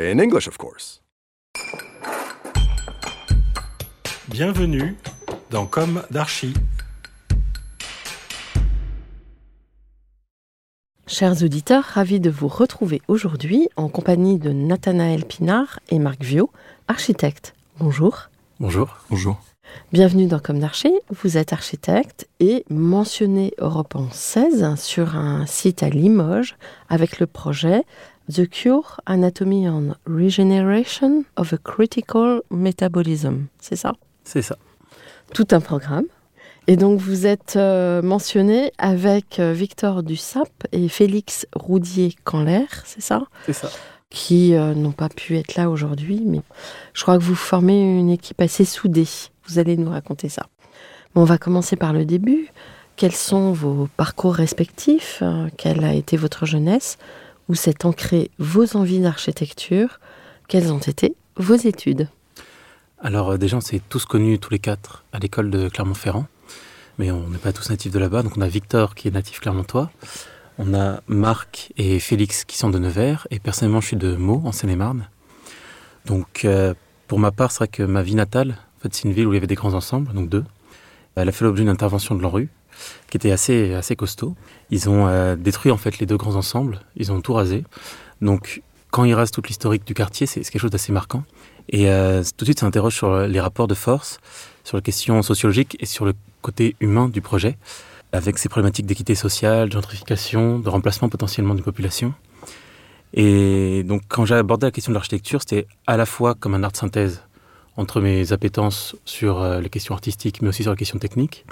In English, of course. Bienvenue dans Comme d'Archi. Chers auditeurs, ravis de vous retrouver aujourd'hui en compagnie de Nathanaël Pinard et Marc Viau, architectes. Bonjour. Bonjour. Bonjour. Bienvenue dans Comme d'Archi. Vous êtes architecte et mentionné Europe en 16 sur un site à Limoges avec le projet The Cure Anatomy and Regeneration of a Critical Metabolism. C'est ça? C'est ça. Tout un programme. Et donc vous êtes euh, mentionné avec euh, Victor Dussap et Félix Roudier-Canler, c'est ça? C'est ça. qui euh, n'ont pas pu être là aujourd'hui, mais je crois que vous formez une équipe assez soudée. Vous allez nous raconter ça. Bon, on va commencer par le début. Quels sont vos parcours respectifs? Quelle a été votre jeunesse? Où s'est ancré vos envies d'architecture Quelles ont été vos études Alors euh, déjà, on s'est tous connus tous les quatre à l'école de Clermont-Ferrand. Mais on n'est pas tous natifs de là-bas. Donc on a Victor qui est natif clermontois. On a Marc et Félix qui sont de Nevers. Et personnellement, je suis de Meaux, en Seine-et-Marne. Donc euh, pour ma part, c'est vrai que ma vie natale, en fait, c'est une ville où il y avait des grands ensembles, donc deux. Elle a fait l'objet d'une intervention de l'ANRU qui était assez, assez costaud. Ils ont euh, détruit en fait les deux grands ensembles. Ils ont tout rasé. Donc quand ils rasent toute l'historique du quartier, c'est c'est quelque chose d'assez marquant. Et euh, tout de suite, ça interroge sur les rapports de force, sur les questions sociologiques et sur le côté humain du projet, avec ses problématiques d'équité sociale, de gentrification, de remplacement potentiellement d'une population. Et donc, quand j'ai abordé la question de l'architecture, c'était à la fois comme un art de synthèse entre mes appétences sur euh, les questions artistiques, mais aussi sur les questions techniques,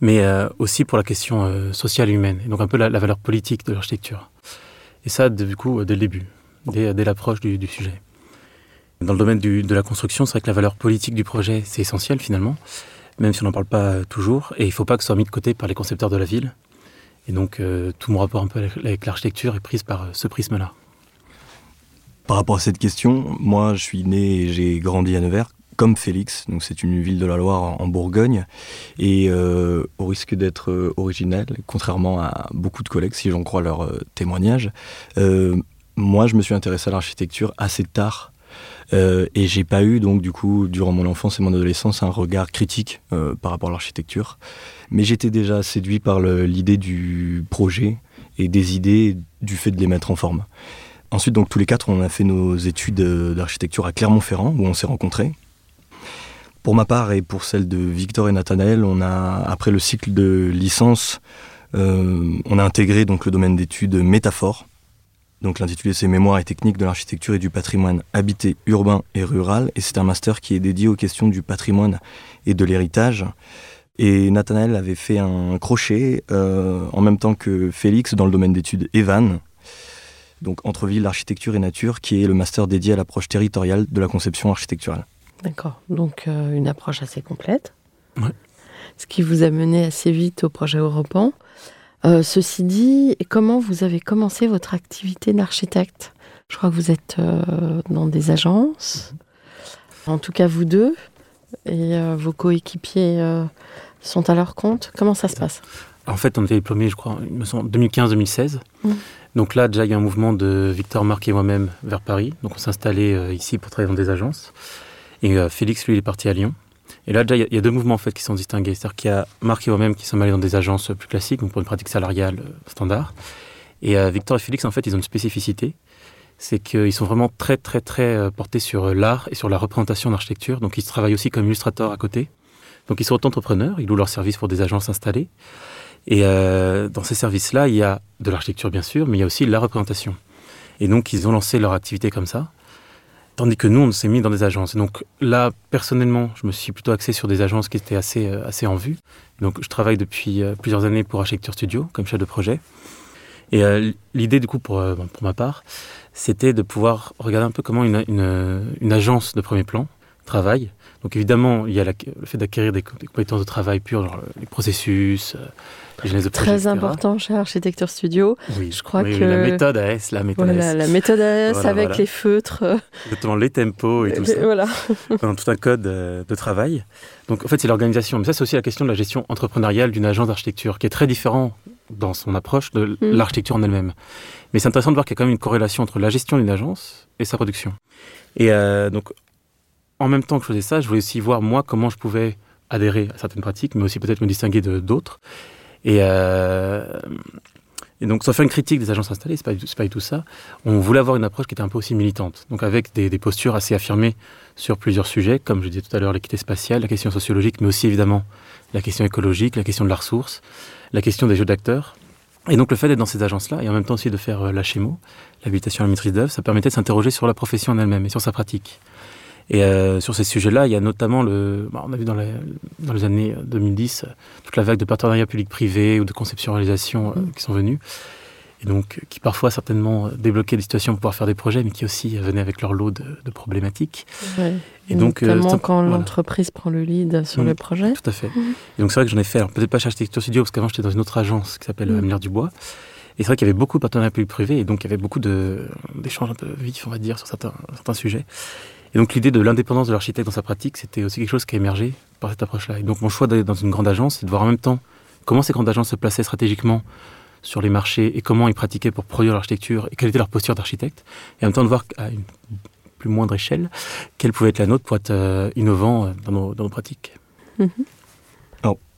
mais euh, aussi pour la question euh, sociale et humaine, et donc un peu la, valeur politique de l'architecture. Et ça, du coup, dès le début, dès, l'approche du, sujet. Dans le domaine de la construction, c'est vrai que la valeur politique du projet, c'est essentiel finalement, même si on n'en parle pas toujours, et il ne faut pas que ce soit mis de côté par les concepteurs de la ville. Et donc, tout mon rapport un peu avec, l'architecture est prise par ce prisme-là. Par rapport à cette question, moi je suis né et j'ai grandi à Nevers, comme Félix, donc c'est une ville de la Loire en Bourgogne, et euh, au risque d'être euh, originel, contrairement à beaucoup de collègues, si j'en crois leur euh, témoignage, euh, moi je me suis intéressé à l'architecture assez tard. Euh, et j'ai pas eu donc du coup durant mon enfance et mon adolescence un regard critique par rapport à l'architecture, mais j'étais déjà séduit par l'idée du projet et des idées du fait de les mettre en forme. Ensuite, donc tous les quatre, on a fait nos études d'architecture à Clermont-Ferrand, où on s'est rencontrés. Pour ma part et pour celle de Victor et Nathanaël, on a, après le cycle de licence, euh, on a intégré donc le domaine d'études métaphore. Donc l'intitulé c'est Mémoires et techniques de l'architecture et du patrimoine habité, urbain et rural. Et c'est un master qui est dédié aux questions du patrimoine et de l'héritage. Et Nathanaël avait fait un crochet euh, en même temps que Félix dans le domaine d'études Evan, donc entre ville, architecture et nature, qui est le master dédié à l'approche territoriale de la conception architecturale. D'accord. Donc euh, une approche assez complète. Ouais. Ce qui vous a mené assez vite au projet européen. Euh, ceci dit, comment vous avez commencé votre activité d'architecte? Je crois que vous êtes euh, dans des agences, en tout cas vous deux, et euh, vos coéquipiers sont à leur compte. Comment ça se passe? En fait, on était diplômés, je crois, il me semble, 2015-2016. Mm. Donc là, déjà, il y a un mouvement de Victor, Marc et moi-même vers Paris. Donc on s'est installé ici pour travailler dans des agences. Et euh, Félix, lui, il est parti à Lyon. Et là, déjà, il y a- deux mouvements en fait qui sont distingués. C'est-à-dire qu'il y a Marc et moi-même qui sommes allés dans des agences plus classiques, donc pour une pratique salariale euh, standard. Et euh, Victor et Félix, en fait, ils ont une spécificité. C'est qu'ils sont vraiment très, très, très portés sur l'art et sur la représentation d'architecture. Donc ils travaillent aussi comme illustrateurs à côté. Donc ils sont auto-entrepreneurs, ils louent leurs services pour des agences installées. Et dans ces services-là, il y a de l'architecture bien sûr, mais il y a aussi la représentation. Et donc ils ont lancé leur activité comme ça. Tandis que nous, on s'est mis dans des agences. Donc là, personnellement, je me suis plutôt axé sur des agences qui étaient assez, euh, assez en vue. Donc je travaille depuis euh, plusieurs années pour Architecture Studio comme chef de projet. Et euh, l'idée, du coup, pour, pour ma part, c'était de pouvoir regarder un peu comment une, une, une agence de premier plan travaille. Donc évidemment, il y a le fait d'acquérir des, co- des compétences de travail pures, genre les processus, projet, Très etc. important chez Architecture Studio. Oui, Je crois oui, que- la méthode AS, la méthode Voilà, AS, la méthode AS Voilà, avec voilà. les feutres. exactement, les tempos et tout ça. Voilà. dans tout un code euh, de travail. Donc en fait, c'est l'organisation. Mais ça, c'est aussi la question de la gestion entrepreneuriale d'une agence d'architecture, qui est très différent dans son approche de Mm. l'architecture en elle-même. Mais c'est intéressant de voir qu'il y a quand même une corrélation entre la gestion d'une agence et sa production. Et euh, donc, en même temps que je faisais ça, je voulais aussi voir moi comment je pouvais adhérer à certaines pratiques, mais aussi peut-être me distinguer de d'autres. Et, euh, et donc, sans faire une critique des agences installées, c'est pas, pas du tout ça. On voulait avoir une approche qui était un peu aussi militante, donc avec des, postures assez affirmées sur plusieurs sujets, comme je disais tout à l'heure, l'équité spatiale, la question sociologique, mais aussi évidemment la question écologique, la question de la ressource, la question des jeux d'acteurs. Et donc le fait d'être dans ces agences-là, et en même temps aussi de faire euh, l'HMO, l'habilitation à la maîtrise d'œuvre, ça permettait de s'interroger sur la profession en elle-même et sur sa pratique. Et euh, sur ces sujets-là, il y a notamment le. bah, on a vu dans les, dans les années 2010 euh, toute la vague de partenariats public-privé ou de conception-réalisation euh, qui sont venus. Et donc, euh, qui parfois certainement euh, débloquaient des situations pour pouvoir faire des projets, mais qui aussi euh, venaient avec leur lot de, de problématiques. Ouais. Et donc, euh, Notamment quand voilà. l'entreprise prend le lead sur Mm. le projet. Tout à fait. Et donc c'est vrai que j'en ai fait, alors peut-être pas chez Architecture Studio, parce qu'avant j'étais dans une autre agence qui s'appelle Mm. euh, Amelard Dubois. Et c'est vrai qu'il y avait beaucoup de partenariats publics-privés, et donc il y avait beaucoup d'échanges un peu vifs, on va dire, sur certains, certains sujets. Et donc l'idée de l'indépendance de l'architecte dans sa pratique, c'était aussi quelque chose qui a émergé par cette approche-là. Et donc mon choix d'aller dans une grande agence, c'est de voir en même temps comment ces grandes agences se plaçaient stratégiquement sur les marchés et comment ils pratiquaient pour produire l'architecture et quelle était leur posture d'architecte. Et en même temps de voir à une plus moindre échelle quelle pouvait être la nôtre pour être euh, innovant euh, dans nos, dans nos pratiques.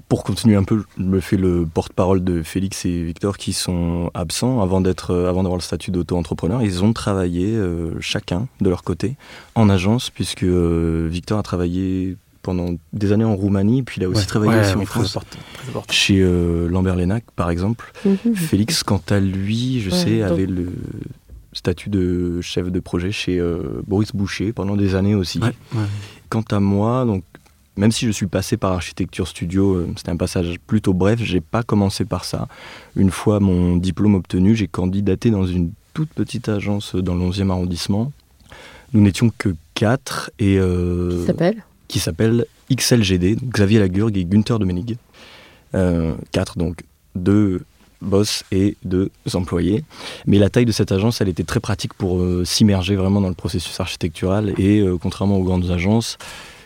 Pour continuer un peu, je me fais le porte-parole de Félix et Victor qui sont absents avant d'être, euh, avant d'avoir le statut d'auto-entrepreneur. Ils ont travaillé euh, chacun de leur côté en agence, puisque euh, Victor a travaillé pendant des années en Roumanie, puis il a aussi Ouais, travaillé ouais, aussi en France, chez euh, Lambert Lénac par exemple. Mhm. Félix, quant à lui, je Ouais, sais, donc- avait le statut de chef de projet chez euh, Boris Boucher pendant des années aussi. Ouais, ouais. Quant à moi, donc même si je suis passé par Architecture Studio, euh, c'était un passage plutôt bref, j'ai pas commencé par ça. Une fois mon diplôme obtenu, j'ai candidaté dans une toute petite agence dans le 11e arrondissement. Nous n'étions que quatre et euh, Qui s'appelle? qui s'appelle XLGD, Xavier Lagurgue et Günther Domenig. Euh, quatre donc, deux boss et deux employés. Mais la taille de cette agence, elle était très pratique pour euh, s'immerger vraiment dans le processus architectural et contrairement aux grandes agences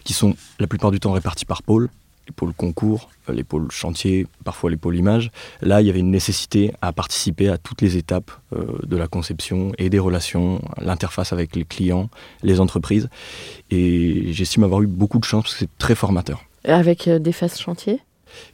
qui sont la plupart du temps réparties par pôle, les pôles concours, euh, les pôles chantier, parfois les pôles images, là il y avait une nécessité à participer à toutes les étapes euh, de la conception et des relations, l'interface avec les clients, les entreprises. Et j'estime avoir eu beaucoup de chance parce que c'est très formateur. Avec euh, des phases chantier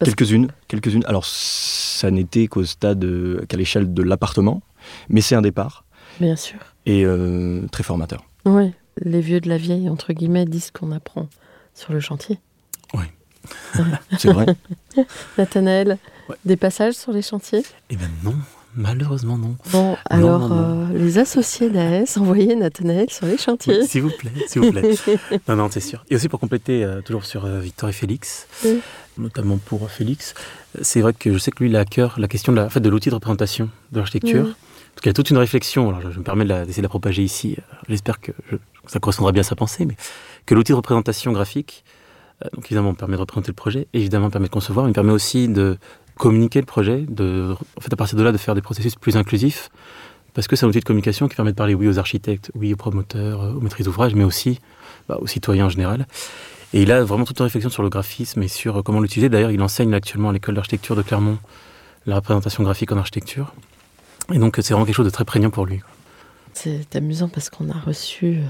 Quelques-unes, quelques-unes. Alors, ça n'était qu'au stade, euh, qu'à l'échelle de l'appartement, mais c'est un départ Bien sûr. et euh, très formateur. Oui, les vieux de la vieille, entre guillemets, disent qu'on apprend sur le chantier. C'est vrai. Nathanaël, Ouais. des passages sur les chantiers? Eh bien non, malheureusement non. Bon, alors, non, non. euh, les associés d'AS, envoyez Nathanaël sur les chantiers. Oui, S'il vous plaît, s'il vous plaît. non, non, c'est sûr. Et aussi pour compléter, euh, toujours sur euh, Victor et Félix, Oui. notamment pour Félix, c'est vrai que je sais que lui, il a à cœur la question de en fait, de l'outil de représentation de l'architecture. Oui. Y a toute une réflexion, alors je, me permets d'essayer de la propager ici, euh, j'espère que ça correspondra bien à sa pensée, mais que l'outil de représentation graphique, euh, évidemment permet de représenter le projet, évidemment permet de concevoir, mais permet aussi de communiquer le projet, en fait à partir de là de faire des processus plus inclusifs, parce que c'est un outil de communication qui permet de parler oui aux architectes, oui aux promoteurs, euh, aux maîtrises d'ouvrage, mais aussi bah, aux citoyens en général. Et il a vraiment toute une réflexion sur le graphisme et sur comment l'utiliser. D'ailleurs, il enseigne actuellement à l'école d'architecture de Clermont la représentation graphique en architecture. Et donc c'est vraiment quelque chose de très prégnant pour lui. C'est amusant parce qu'on a reçu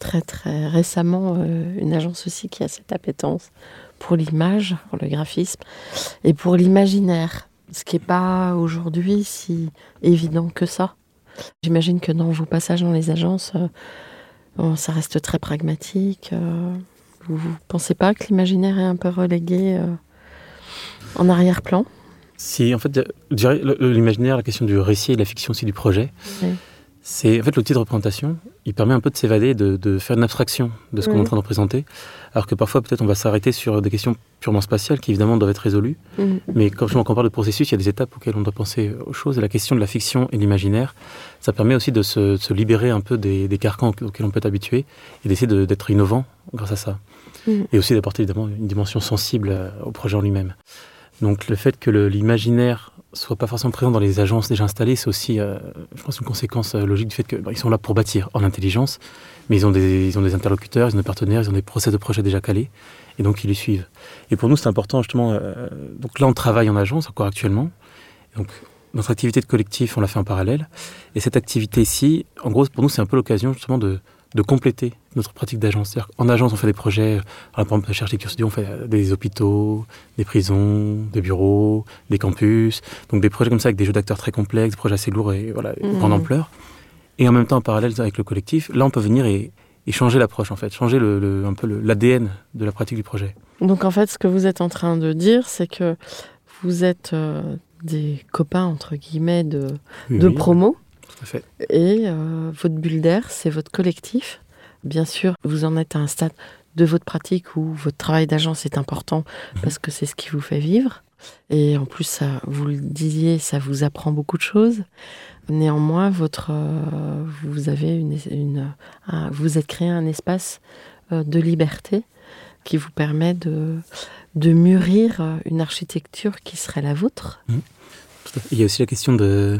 très très récemment une agence aussi qui a cette appétence pour l'image, pour le graphisme et pour l'imaginaire, ce qui n'est pas aujourd'hui si évident que ça. J'imagine que dans vos passages dans les agences, ça reste très pragmatique. Vous ne pensez pas que l'imaginaire est un peu relégué euh, en arrière-plan? Si, en fait, l'imaginaire, la question du récit et de la fiction aussi du projet, c'est en fait l'outil de représentation. Il permet un peu de s'évader, de, faire une abstraction de ce qu'on est en train de représenter. Alors que parfois, peut-être, on va s'arrêter sur des questions purement spatiales qui, évidemment, doivent être résolues. Mhm. Mais quand, on parle de processus, il y a des étapes auxquelles on doit penser aux choses. Et la question de la fiction et de l'imaginaire, ça permet aussi de se, libérer un peu des, des, carcans auxquels on peut être habitué et d'essayer d'être innovant grâce à ça. Mhm. Et aussi d'apporter, évidemment, une dimension sensible euh, au projet en lui-même. Donc le fait que l'imaginaire soit pas forcément présent dans les agences déjà installées, c'est aussi, euh, je pense, une conséquence euh, logique du fait qu'ils sont là pour bâtir en intelligence, mais ils ont, des, ils ont des interlocuteurs, ils ont des partenaires, ils ont des procès de projet déjà calés, et donc ils les suivent. Et pour nous, c'est important justement. Euh, donc là, on travaille en agence encore actuellement. Donc notre activité de collectif, on l'a fait en parallèle, et cette activité-ci, en gros, pour nous, c'est un peu l'occasion justement de de compléter notre pratique d'agence. En agence, on fait des projets, par exemple, chez Architecture on fait des hôpitaux, des prisons, des bureaux, des campus. Donc des projets comme ça avec des jeux d'acteurs très complexes, des projets assez lourds et voilà, mmh. grande ampleur. Et en même temps, en parallèle avec le collectif, là, on peut venir et, changer l'approche, en fait, changer le, un peu l'ADN de la pratique du projet. Donc en fait, ce que vous êtes en train de dire, c'est que vous êtes euh, des copains, entre guillemets, de, de promo. Et euh, votre bulle d'air, c'est votre collectif. Bien sûr, vous en êtes à un stade de votre pratique où votre travail d'agence est important mhm. parce que c'est ce qui vous fait vivre. Et en plus, ça, vous le disiez, ça vous apprend beaucoup de choses. Néanmoins, votre, euh, vous avez une, vous êtes créé un espace euh, de liberté qui vous permet de, de mûrir une architecture qui serait la vôtre. Mhm. Il y a aussi la question de,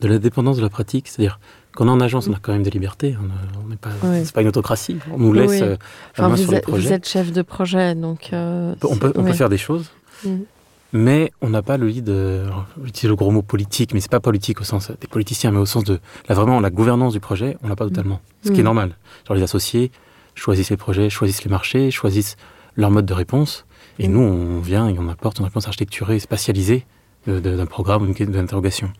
de l'indépendance de la pratique. C'est-à-dire, quand on est en agence, on a quand même des libertés. On n'est pas, c'est pas une autocratie. On nous laisse euh, la main sur les projets. Vous êtes chef de projet, donc. Euh, on, peut, on peut, faire des choses. Mm. Mais on n'a pas le lead, j'utilise le gros mot politique, mais c'est pas politique au sens des politiciens, mais au sens de la, vraiment la gouvernance du projet, on l'a pas mm. totalement. Ce qui est mm. normal. Genre les associés choisissent les projets, choisissent les marchés, choisissent leur mode de réponse. Et nous, on vient et on apporte une réponse architecturée, spatialisée d'un programme ou d'une interrogation.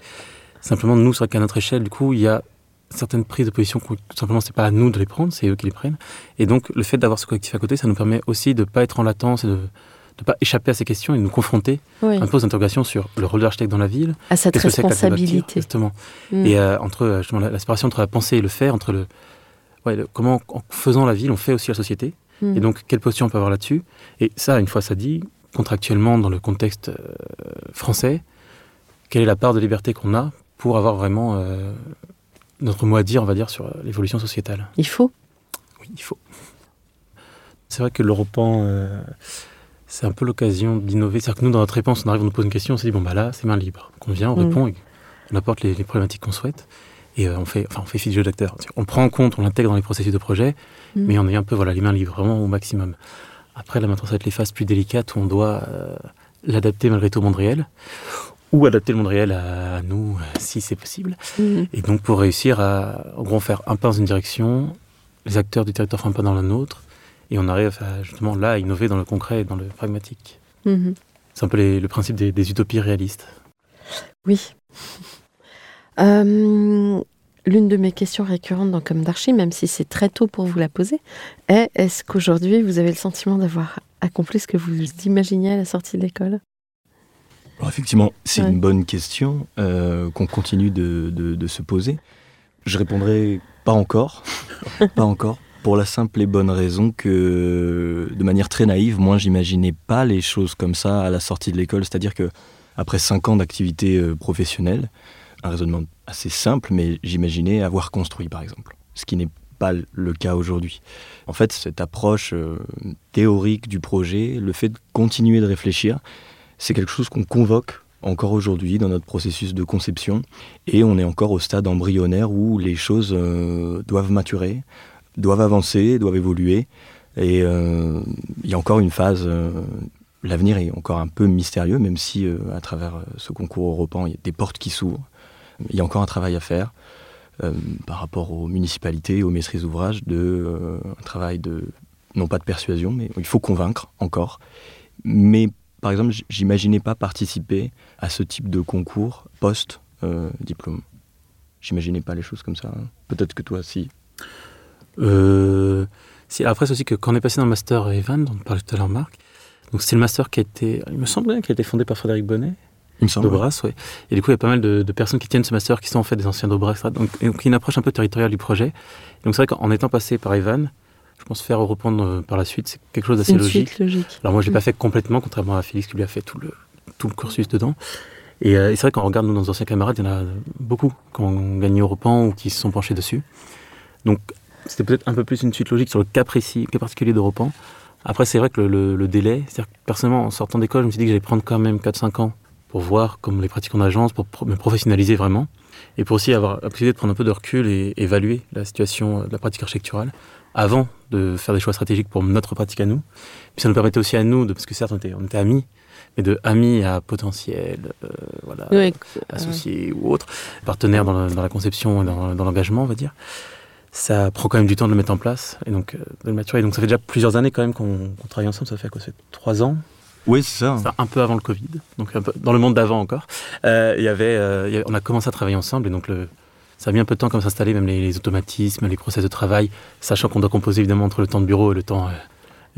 Simplement, nous, c'est qu'à notre échelle, du coup, il y a certaines prises de position tout simplement c'est pas à nous de les prendre, c'est eux qui les prennent. Et donc le fait d'avoir ce collectif à côté, ça nous permet aussi de ne pas être en latence et de ne pas échapper à ces questions et de nous confronter un peu aux interrogations sur le rôle de l'architecte dans la ville. À cette responsabilité. justement. Mm. Et euh, entre euh, justement, la, séparation entre la pensée et le faire, entre le, ouais, comment en faisant la ville, on fait aussi la société. Mm. Et donc quelle posture on peut avoir là-dessus? Et ça, une fois ça dit, contractuellement dans le contexte euh, français, quelle est la part de liberté qu'on a pour avoir vraiment euh, notre mot à dire, on va dire, sur l'évolution sociétale. Il faut Oui, il faut. C'est vrai que l'Europan, euh, c'est un peu l'occasion d'innover. C'est-à-dire que nous, dans notre réponse, on arrive, on nous pose une question, on se dit, bon, bah là, c'est main libre. Donc on vient, on mm. répond, on apporte les, problématiques qu'on souhaite. Et euh, on fait, enfin, on fait jeu d'acteur. On prend en compte, on l'intègre dans les processus de projet, mm. mais on est un peu, voilà, les mains libres, vraiment au maximum. Après, là, maintenant, ça va être les phases plus délicates où on doit l'adapter malgré tout au monde réel, ou adapter le monde réel à, nous si c'est possible. Mhm. Et donc pour réussir à, en gros, faire un pas dans une direction, les acteurs du territoire font un pas dans la nôtre, et on arrive à, justement là à innover dans le concret et dans le pragmatique. Mhm. C'est un peu le principe des, utopies réalistes. Oui. Euh, l'une de mes questions récurrentes dans Comme d'Archie, même si c'est très tôt pour vous la poser, est est-ce qu'aujourd'hui vous avez le sentiment d'avoir accompli ce que vous imaginiez à la sortie de l'école? Alors effectivement, c'est une bonne question euh, qu'on continue de, se poser. Je répondrai pas encore, pas encore, pour la simple et bonne raison que, de manière très naïve, moi, j'imaginais pas les choses comme ça à la sortie de l'école. C'est-à-dire que après cinq ans d'activité euh, professionnelle, un raisonnement assez simple, mais j'imaginais avoir construit, par exemple, ce qui n'est pas le cas aujourd'hui. En fait, cette approche euh, théorique du projet, le fait de continuer de réfléchir, c'est quelque chose qu'on convoque encore aujourd'hui dans notre processus de conception et on est encore au stade embryonnaire où les choses euh, doivent maturer, doivent avancer, doivent évoluer et euh, il y a encore une phase, euh, l'avenir est encore un peu mystérieux, même si à travers ce concours européen, il y a des portes qui s'ouvrent. Il y a encore un travail à faire par rapport aux municipalités, aux maîtrises d'ouvrage, un travail de non pas de persuasion, mais il faut convaincre encore. Mais par exemple, j'imaginais pas participer à ce type de concours post euh, diplôme. J'imaginais pas les choses comme ça. hein. Peut-être que toi, si. Euh, si, après, c'est aussi que quand on est passé dans le master Evan, dont on parlait tout à l'heure, Marc, donc c'est le master qui a été, il me semble bien, qui a été fondé par Frédéric Bonnet, Il me semble. d'Aubras, ouais. Et du coup, il y a pas mal de, de personnes qui tiennent ce master qui sont en fait des anciens d'Aubras, etc. Donc, et donc, il y a une approche un peu territoriale du projet. Donc, c'est vrai qu'en étant passé par Evan, je pense faire reprendre euh, par la suite, c'est quelque chose d'assez logique. suite logique. Alors moi, je l'ai Mm. pas fait complètement, contrairement à Félix qui lui a fait tout le, tout le cursus dedans. Et, euh, et c'est vrai quand on regarde nous, nos anciens camarades, il y en a beaucoup qui ont gagné Europan ou qui se sont penchés dessus. Donc c'était peut-être un peu plus une suite logique sur le cas précis, cas particulier d'Europan. Après, c'est vrai que le, le- le délai, c'est-à-dire que personnellement, en sortant d'école, je me suis dit que j'allais prendre quand même 4-5 ans pour voir comme les pratiques en agence, pour pro- me professionnaliser vraiment, et pour aussi avoir la possibilité de prendre un peu de recul et évaluer la situation euh, de la pratique architecturale avant de faire des choix stratégiques pour notre pratique à nous. Puis ça nous permettait aussi à nous, de, parce que certes on était, on était amis, mais de amis à potentiel, euh, voilà, Ouais, associés ou autres, partenaires dans, la- dans la conception et dans, dans l'engagement, on va dire. Ça prend quand même du temps de le mettre en place et donc euh, de le maturer. Donc ça fait déjà plusieurs années quand même qu'on travaille ensemble. Ça fait quoi Ça fait trois ans? Oui, c'est ça. Enfin, un peu avant le Covid, donc un peu dans le monde d'avant encore. Euh, il y avait, euh, il y avait- on a commencé à travailler ensemble et donc le, ça a mis un peu de temps comme s'installer, même les, les automatismes, les process de travail, sachant qu'on doit composer évidemment entre le temps de bureau et le temps euh,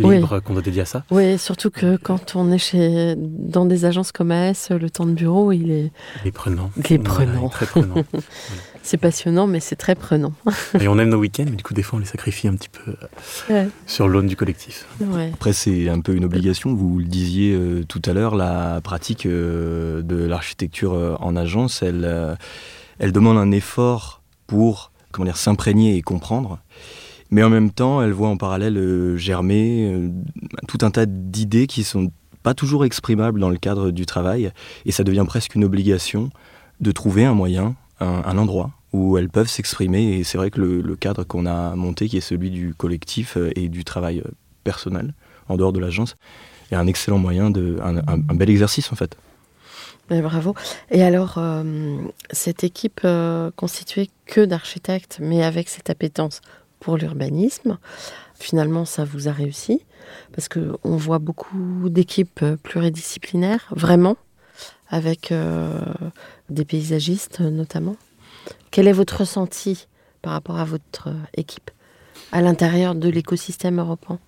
Oui. libre qu'on doit dédier à ça. Oui, surtout que quand on est chez, dans des agences comme AS, le temps de bureau, il est, Il est prenant. il est Voilà, prenant. il est très prenant. c'est passionnant, mais c'est très prenant. et on aime nos week-ends, mais du coup des fois on les sacrifie un petit peu euh, Ouais. sur l'aune du collectif. Ouais. Après, c'est un peu une obligation. Vous le disiez euh, tout à l'heure, la pratique euh, de l'architecture euh, en agence, elle, euh, elle demande un effort pour comment dire, s'imprégner et comprendre. Mais en même temps, elle voit en parallèle euh, germer euh, tout un tas d'idées qui sont pas toujours exprimables dans le cadre du travail. Et ça devient presque une obligation de trouver un moyen, un, endroit où elles peuvent s'exprimer. Et c'est vrai que le, cadre qu'on a monté, qui est celui du collectif euh, et du travail personnel, en dehors de l'agence, est un excellent moyen, de, un bel exercice en fait. Bravo. Et alors, euh, cette équipe euh, constituée que d'architectes, mais avec cette appétence pour l'urbanisme, finalement, ça vous a réussi? Parce que on voit beaucoup d'équipes euh, pluridisciplinaires, vraiment, avec euh, des paysagistes notamment. Quel est votre ressenti par rapport à votre équipe à l'intérieur de l'écosystème européen?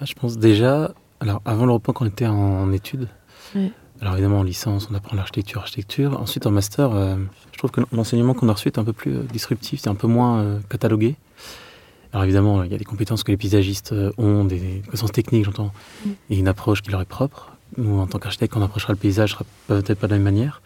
Je pense déjà, alors avant l'Europe quand on était en, en études, Oui. Alors évidemment en licence on apprend l'architecture, architecture, ensuite en master, euh, je trouve que l'enseignement qu'on a reçu est un peu plus euh, disruptif, c'est un peu moins euh, catalogué. Alors évidemment il y a des compétences que les paysagistes ont, des, connaissances techniques j'entends, Mm. et une approche qui leur est propre. Nous en tant qu'architectes on approchera le paysage peut-être pas de la même manière.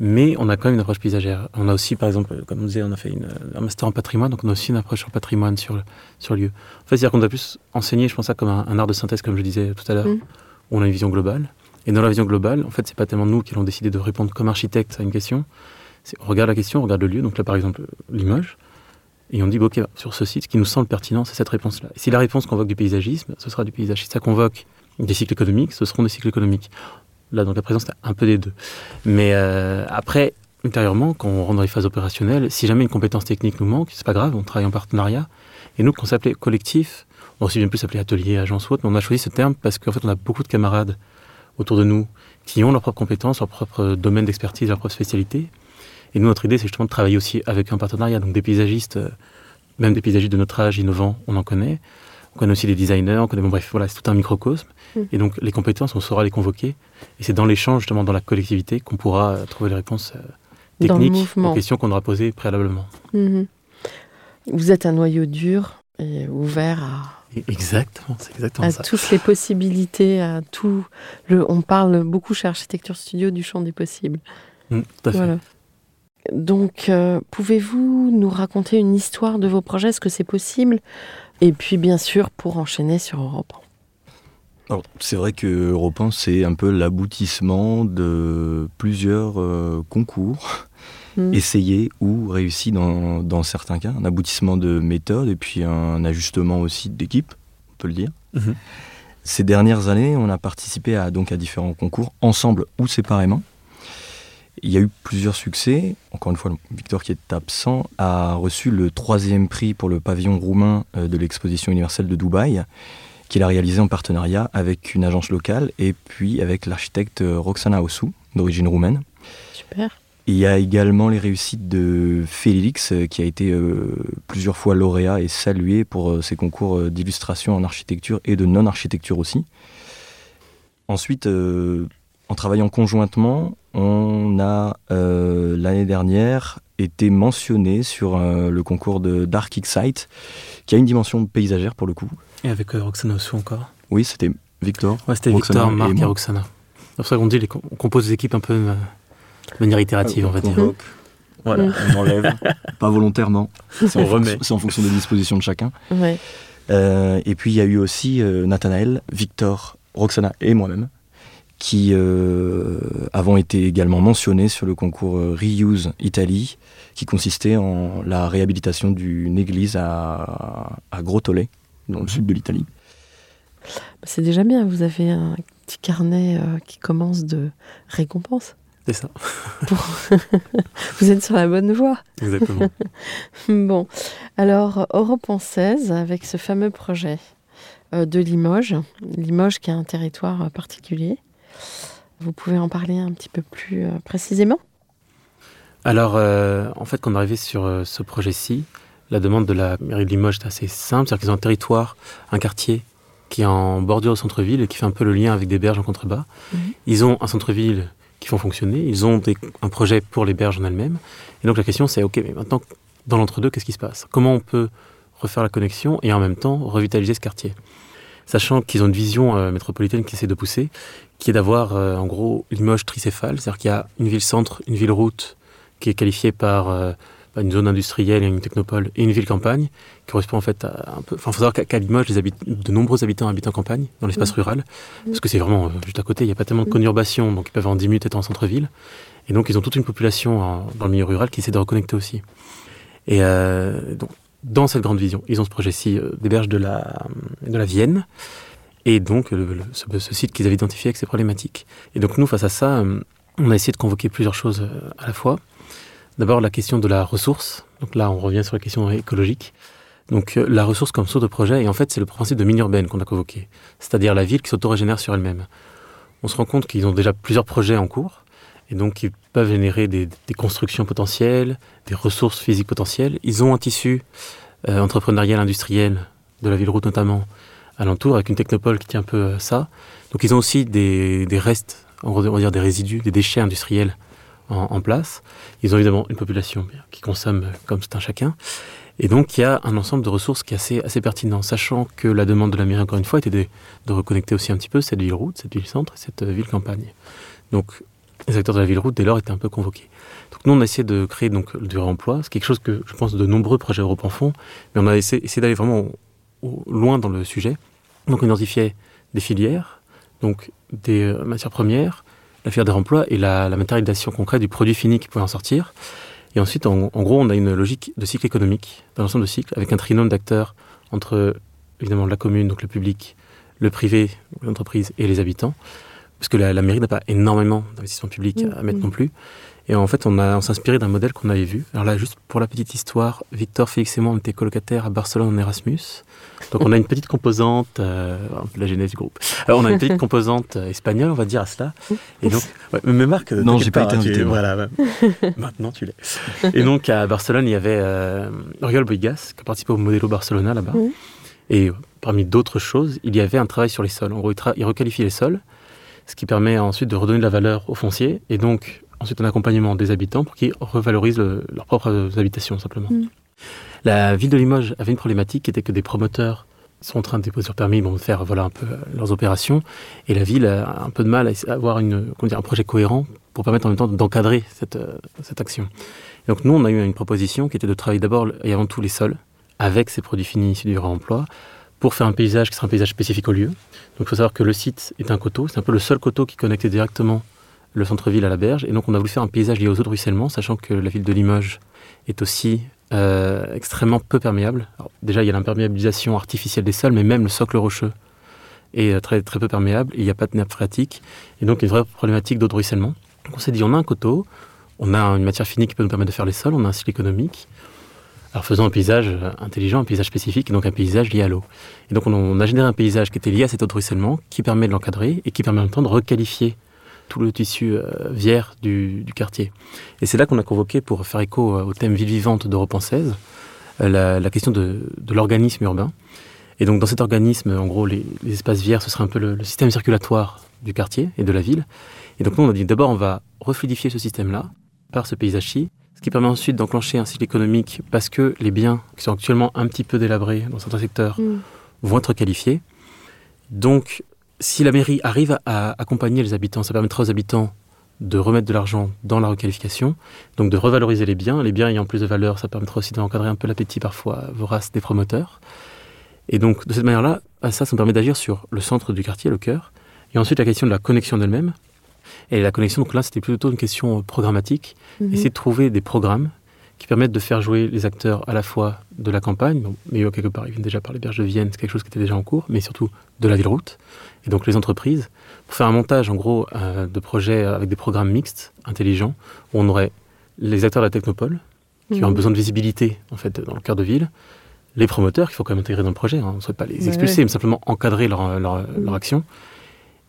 Mais on a quand même une approche paysagère. On a aussi, par exemple, comme on disait, on a fait une- un master en patrimoine, donc on a aussi une approche sur le patrimoine, sur le, sur lieu. En fait, c'est-à-dire qu'on doit plus enseigner, je pense, ça comme un, un art de synthèse, comme je disais tout à l'heure, Mm. où on a une vision globale. Et dans la vision globale, en fait, c'est pas tellement nous qui allons décider de répondre comme architecte à une question. On regarde la question, on regarde le lieu, donc là, par exemple, Limoges, et on dit, ok, sur ce site, ce qui nous semble pertinent, c'est cette réponse-là. Si la réponse convoque du paysagisme, ce sera du paysage. Si ça convoque des cycles économiques, ce seront des cycles économiques. Là, donc, la présence, c'est un peu des deux. Mais euh, après, ultérieurement, quand on rentre dans les phases opérationnelles, si jamais une compétence technique nous manque, c'est pas grave, on travaille en partenariat. Et nous, quand on s'appelait collectif, on aussi bien plus s'appeler atelier, agence ou autre, mais on a choisi ce terme parce qu'en fait, on a beaucoup de camarades autour de nous qui ont leurs propres compétences, leur propre domaine d'expertise, leur propre spécialité. Et nous, notre idée, c'est justement de travailler aussi avec un partenariat. Donc des paysagistes, euh, même des paysagistes de notre âge, innovants, on en connaît. On connaît aussi des designers, on connaît, bon, bref, voilà, c'est tout un microcosme. Mm. Et donc les compétences, on saura les convoquer. Et c'est dans l'échange, justement, dans la collectivité, qu'on pourra euh, trouver les réponses euh, techniques aux questions qu'on aura posées préalablement. Mhm. Vous êtes un noyau dur et ouvert à, Exactement, c'est exactement à ça. toutes les possibilités, à tout. Le, on parle beaucoup chez Architecture Studio du champ des possibles. Mm, tout à fait. Voilà. Donc, euh, pouvez-vous nous raconter une histoire de vos projets? Est-ce que c'est possible? Et puis, bien sûr, pour enchaîner sur Europe. Alors, c'est vrai que Europan, c'est un peu l'aboutissement de plusieurs euh, concours Mm. essayés ou réussis dans, dans certains cas. Un aboutissement de méthode et puis un ajustement aussi d'équipe, on peut le dire. Mhm. ces dernières années, on a participé à, donc à différents concours, ensemble ou séparément. Il y a eu plusieurs succès. Encore une fois, Victor, qui est absent, a reçu le troisième prix pour le pavillon roumain euh, de l'exposition universelle de Dubaï, qu'il a réalisé en partenariat avec une agence locale et puis avec l'architecte Roxana Ossou, d'origine roumaine. Super. Il y a également les réussites de Félix, euh, qui a été euh, plusieurs fois lauréat et salué pour euh, ses concours d'illustration en architecture et de non-architecture aussi. Ensuite, euh, en travaillant conjointement, on a euh, l'année dernière été mentionné sur euh, le concours de Dark Excite, qui a une dimension paysagère pour le coup. Et avec euh, Roxana Ossou encore. Oui, c'était Victor. Ouais, c'était Victor, Marc et. Roxana. C'est pour ça qu'on dit, les, on compose des équipes un peu de manière itérative, on va dire. convoque. Voilà, on enlève. Pas volontairement. C'est en, On remet. en fonction des dispositions de chacun. Ouais. Euh, et puis il y a eu aussi euh, Nathanaël, Victor, Roxana et moi-même qui euh, avons été également mentionnés sur le concours euh, Reuse Italie qui consistait en la réhabilitation d'une église à, à Grottole dans le sud de l'Italie. C'est déjà bien, vous avez un petit carnet euh, qui commence de récompenses. C'est ça, Vous êtes sur la bonne voie. exactement. Bon, alors Europe en 16, avec ce fameux projet euh, de Limoges, Limoges qui a un territoire euh, particulier. Vous pouvez en parler un petit peu plus euh, précisément? Alors, euh, en fait, quand on est arrivé sur ce projet-ci, la demande de la mairie de Limoges est assez simple. C'est-à-dire qu'ils ont un territoire, un quartier qui est en bordure au centre-ville et qui fait un peu le lien avec des berges en contrebas. Mhm. Ils ont un centre-ville qui font fonctionner. Ils ont un projet pour les berges en elles-mêmes. Et donc la question, c'est OK, mais maintenant, dans l'entre-deux, qu'est-ce qui se passe? Comment on peut refaire la connexion et en même temps revitaliser ce quartier? Sachant qu'ils ont une vision euh, métropolitaine qui essaie de pousser, qui est d'avoir euh, en gros Limoges tricéphale, c'est-à-dire qu'il y a une ville-centre, une ville-route qui est qualifiée par euh, une zone industrielle une technopole et une ville-campagne, qui correspond en fait à un peu. Enfin, il faut savoir qu'à Limoges, les habit- de nombreux habitants habitent en campagne, dans l'espace rural, parce que c'est vraiment euh, juste à côté, il n'y a pas tellement de conurbation, donc ils peuvent en 10 minutes être en centre-ville. Et donc, ils ont toute une population en- dans le milieu rural qui essaie de reconnecter aussi. Et euh, donc, dans cette grande vision, ils ont ce projet-ci euh, des berges de la, de la Vienne, et donc le- le- ce, ce site qu'ils avaient identifié avec ces problématiques. Et donc, nous, face à ça, euh, on a essayé de convoquer plusieurs choses à la fois. D'abord, la question de la ressource. Donc là, on revient sur la question écologique. Donc euh, la ressource comme source de projet, et en fait, c'est le principe de mine urbaine qu'on a convoqué, c'est-à-dire la ville qui s'autorégénère sur elle-même. On se rend compte qu'ils ont déjà plusieurs projets en cours, et donc ils peuvent générer des, constructions potentielles, des ressources physiques potentielles. Ils ont un tissu euh, entrepreneurial, industriel, de la ville route notamment, alentour, avec une technopole qui tient un peu euh, ça. Donc ils ont aussi des, des restes, on va dire des résidus, des déchets industriels en, place. Ils ont évidemment une population qui consomme comme c'est un chacun. Et donc, il y a un ensemble de ressources qui est assez, pertinent, sachant que la demande de la mairie, encore une fois, était de, reconnecter aussi un petit peu cette ville-route, cette ville-centre et cette euh, ville-campagne. Donc, les acteurs de la ville-route, dès lors, étaient un peu convoqués. Donc, nous, on a essayé de créer donc, du réemploi. C'est quelque chose que, je pense, de nombreux projets Europe en font, mais on a essayé, d'aller vraiment loin dans le sujet. Donc, on identifiait des filières, donc des euh, matières premières, la filière des réemploi et la, la matérialisation concrète du produit fini qui pouvait en sortir. Et ensuite, en, en gros, on a une logique de cycle économique, d'un ensemble de cycles, avec un trinôme d'acteurs entre, évidemment, la commune, donc le public, le privé, l'entreprise, et les habitants. Parce que la, la mairie n'a pas énormément d'investissement public à mettre non plus. Et en fait, on, a, on s'est inspiré d'un modèle qu'on avait vu. Alors là, juste pour la petite histoire, Victor, Félix et moi, on était colocataires à Barcelone en Erasmus. Donc on a une petite composante, euh, la genèse du groupe. Alors, on a une petite composante euh, espagnole, on va dire à cela. Et donc, ouais, mais Marc, euh, Non, j'ai pas été tu- invité. Voilà, ouais. maintenant tu l'es. Et donc à Barcelone, il y avait euh, Oriol Boigas qui a participé au Modelo Barcelona là-bas. Et euh, parmi d'autres choses, il y avait un travail sur les sols. En gros, il, il requalifie les sols, ce qui permet ensuite de redonner de la valeur au foncier et donc ensuite un accompagnement des habitants pour qu'ils revalorisent le- leurs propres habitations simplement. Mhm. La ville de Limoges avait une problématique qui était que des promoteurs sont en train de déposer leur permis, bon, de faire voilà, un peu euh, leurs opérations, et la ville a un peu de mal à avoir une, comment dire, un projet cohérent pour permettre en même temps d'encadrer cette, euh, cette action. Et donc nous, on a eu une proposition qui était de travailler d'abord et avant tout les sols, avec ces produits finis issus du réemploi, pour faire un paysage qui sera un paysage spécifique au lieu. Donc il faut savoir que le site est un coteau, c'est un peu le seul coteau qui connectait directement le centre-ville à la berge, et donc on a voulu faire un paysage lié aux eaux de ruissellement, sachant que la ville de Limoges est aussi euh, extrêmement peu perméable. Déjà, il y a l'imperméabilisation artificielle des sols, mais même le socle rocheux et euh, très, très peu perméable, il n'y a pas de nappe phréatique, et donc une vraie problématique d'eau de ruissellement. Donc on s'est dit, on a un coteau, on a une matière finie qui peut nous permettre de faire les sols, on a un cycle économique, alors faisons un paysage euh, intelligent, un paysage spécifique, et donc un paysage lié à l'eau. Et donc on, a généré un paysage qui était lié à cette eau de ruissellement, qui permet de l'encadrer, et qui permet en même temps de requalifier tout le tissu euh, vière du, du quartier. Et c'est là qu'on a convoqué, pour faire écho euh, au thème ville vivante d'Europe en 16, euh, la, la question de, de l'organisme urbain. Et donc dans cet organisme, en gros, les, les espaces viers, ce serait un peu le, le système circulatoire du quartier et de la ville. Et donc nous, on a dit d'abord, on va refluidifier ce système-là par ce paysage-ci, ce qui permet ensuite d'enclencher un cycle économique parce que les biens qui sont actuellement un petit peu délabrés dans certains secteurs Mm. vont être qualifiés. Donc, si la mairie arrive à accompagner les habitants, ça permettra aux habitants de remettre de l'argent dans la requalification, donc de revaloriser les biens. Les biens ayant plus de valeur, ça permettra aussi d'encadrer un peu l'appétit parfois vorace des promoteurs. Et donc, de cette manière-là, à ça, ça nous permet d'agir sur le centre du quartier, le cœur. Et ensuite, la question de la connexion d'elle-même. Et la connexion, donc là, c'était plutôt une question euh, programmatique. Mhm. Essayer de trouver des programmes qui permettent de faire jouer les acteurs à la fois de la campagne, donc, mais quelque part, ils viennent déjà par les berges de Vienne, c'est quelque chose qui était déjà en cours, mais surtout de la ville-route, et donc les entreprises, pour faire un montage, en gros, euh, de projets avec des programmes mixtes, intelligents, où on aurait les acteurs de la technopole, qui ont Mhm. besoin de visibilité, en fait, dans le cœur de ville, les promoteurs qu'il faut quand même intégrer dans le projet, hein, on ne souhaite pas les expulser, ouais. mais simplement encadrer leur, leur, leur action,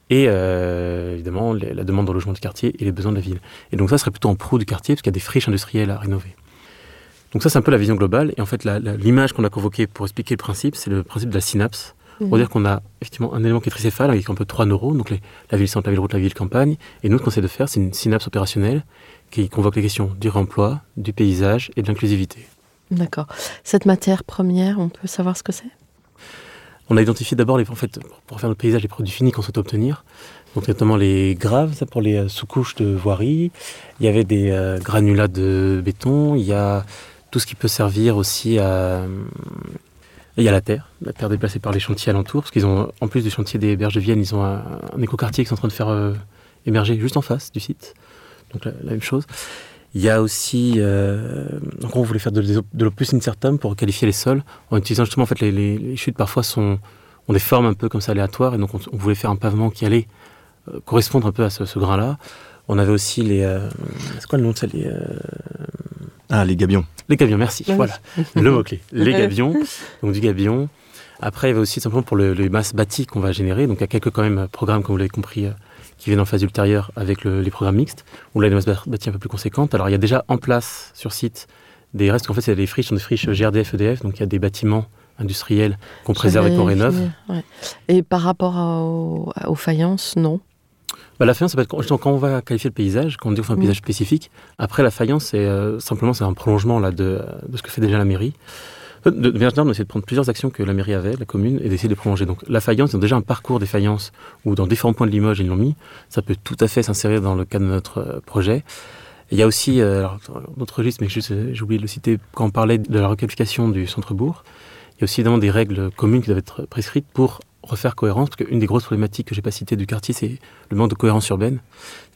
et euh, évidemment les- la demande de logement du quartier et les besoins de la ville. Et donc ça serait plutôt en pro du quartier, parce qu'il y a des friches industrielles à rénover. Donc ça, c'est un peu la vision globale. Et en fait, l'image qu'on a convoquée pour expliquer le principe, c'est le principe de la synapse. Pour Mhm. dire qu'on a effectivement un élément qui est tricéphale, avec un peu trois neurones, donc les- la ville-centre, la ville-route, la ville-campagne. Et nous, ce qu'on essaie de faire, c'est une synapse opérationnelle qui convoque les questions du réemploi, du paysage et de l'inclusivité. D'accord. Cette matière première, on peut savoir ce que c'est? On a identifié d'abord, les, en fait, pour faire notre paysage, les produits finis qu'on souhaite obtenir. Donc notamment les graves, ça pour les euh, sous-couches de voirie. Il y avait des euh, granulats de béton. Il y a tout ce qui peut servir aussi à... Il y a la terre, la terre déplacée par les chantiers alentours, parce qu'ils ont, en plus du chantier des berges de Vienne, ils ont un, un écoquartier qui sont en train de faire euh, émerger juste en face du site. Donc la, même chose. Il y a aussi, euh, en gros, on voulait faire de, l'opus incertum pour qualifier les sols, en utilisant justement, en fait, les, chutes parfois sont, ont des formes un peu comme ça aléatoires, et donc on, voulait faire un pavement qui allait euh, correspondre un peu à ce, grain-là. On avait aussi les, euh, c'est quoi le nom de ça, les, Ah, les gabions. les gabions, merci, Ah oui. voilà, le mot-clé. Les gabions, donc du gabion. Après, il y avait aussi simplement pour le- les masses bâties qu'on va générer. Donc, il y a quelques quand même programmes, comme vous l'avez compris, euh, qui viennent en phase ultérieure avec le- les programmes mixtes, où là, les masses bâties un peu plus conséquentes. Alors, il y a déjà en place sur site des restes, en fait, c'est des friches, sont des friches GRDF, EDF, donc il y a des bâtiments industriels qu'on préserve et qu'on rénove. ouais. Et par rapport à- aux faïences, non Bah, la faïence, ça peut être, quand on va qualifier le paysage, quand on dit qu'on fait un Mm. paysage spécifique, après la faïence, c'est euh, simplement c'est un prolongement là, de, de ce que fait déjà la mairie. De, de, de on essaie de prendre plusieurs actions que la mairie avait, la commune, et d'essayer de les prolonger. Donc la faïence, ils ont déjà un parcours des faïences où dans différents points de Limoges, ils l'ont mis. Ça peut tout à fait s'insérer dans le cadre de notre euh, projet. Et Il y a aussi euh, alors, notre registre, mais euh, j'ai oublié de le citer quand on parlait de la requalification du centre-bourg. Il y a aussi évidemment des règles communes qui doivent être prescrites pour refaire cohérence, parce qu'une des grosses problématiques que j'ai pas citées du quartier, c'est le manque de cohérence urbaine.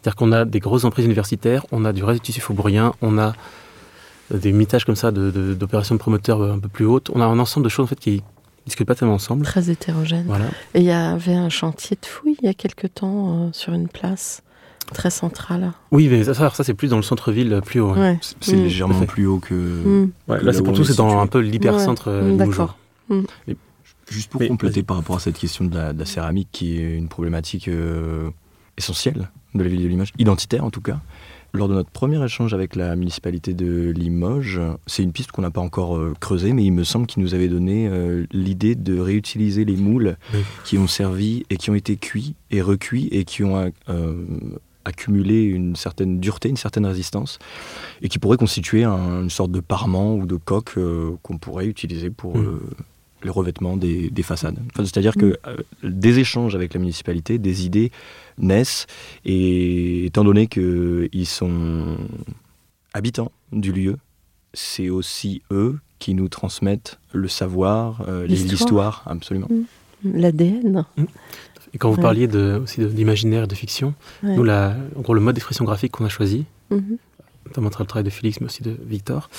C'est-à-dire qu'on a des grosses emprises universitaires, on a du reste du tissu faubourien, on a euh, des mitages comme ça de- de- d'opérations de, promoteurs euh, un peu plus hautes. On a un ensemble de choses en fait qui discutent pas tellement ensemble. Très hétérogène. Voilà. Et il y avait un chantier de fouilles il y a quelque temps euh, sur une place très centrale. Oui, mais ça, ça, c'est plus dans le centre-ville, plus haut. ouais. Ouais. C'est Mm. légèrement plus haut que. Mm. Ouais, que là, c'est pour tout, est c'est dans un peu l'hypercentre Ouais. euh, limougeois. Juste pour Mais, compléter par rapport à cette question de la, de la céramique, qui est une problématique euh, essentielle de la ville de Limoges, identitaire en tout cas. Lors de notre premier échange avec la municipalité de Limoges, c'est une piste qu'on n'a pas encore euh, creusée, mais il me semble qu'ils nous avaient donné euh, l'idée de réutiliser les moules Oui. qui ont servi et qui ont été cuits et recuits et qui ont euh, accumulé une certaine dureté, une certaine résistance, et qui pourraient constituer un- une sorte de parement ou de coque qu'on pourrait utiliser pour Mm. Les revêtements des, des façades. Enfin, C'est-à-dire que euh, des échanges avec la municipalité, des idées naissent, et étant donné qu'ils sont habitants du lieu, c'est aussi eux qui nous transmettent le savoir, euh, L'histoire. absolument. L'ADN. Et quand vous Ouais. parliez de, aussi de- d'imaginaire et de fiction, Ouais. nous, la, en gros, le mode d'expression graphique qu'on a choisi, Mhm. notamment le travail de Félix, mais aussi de Victor,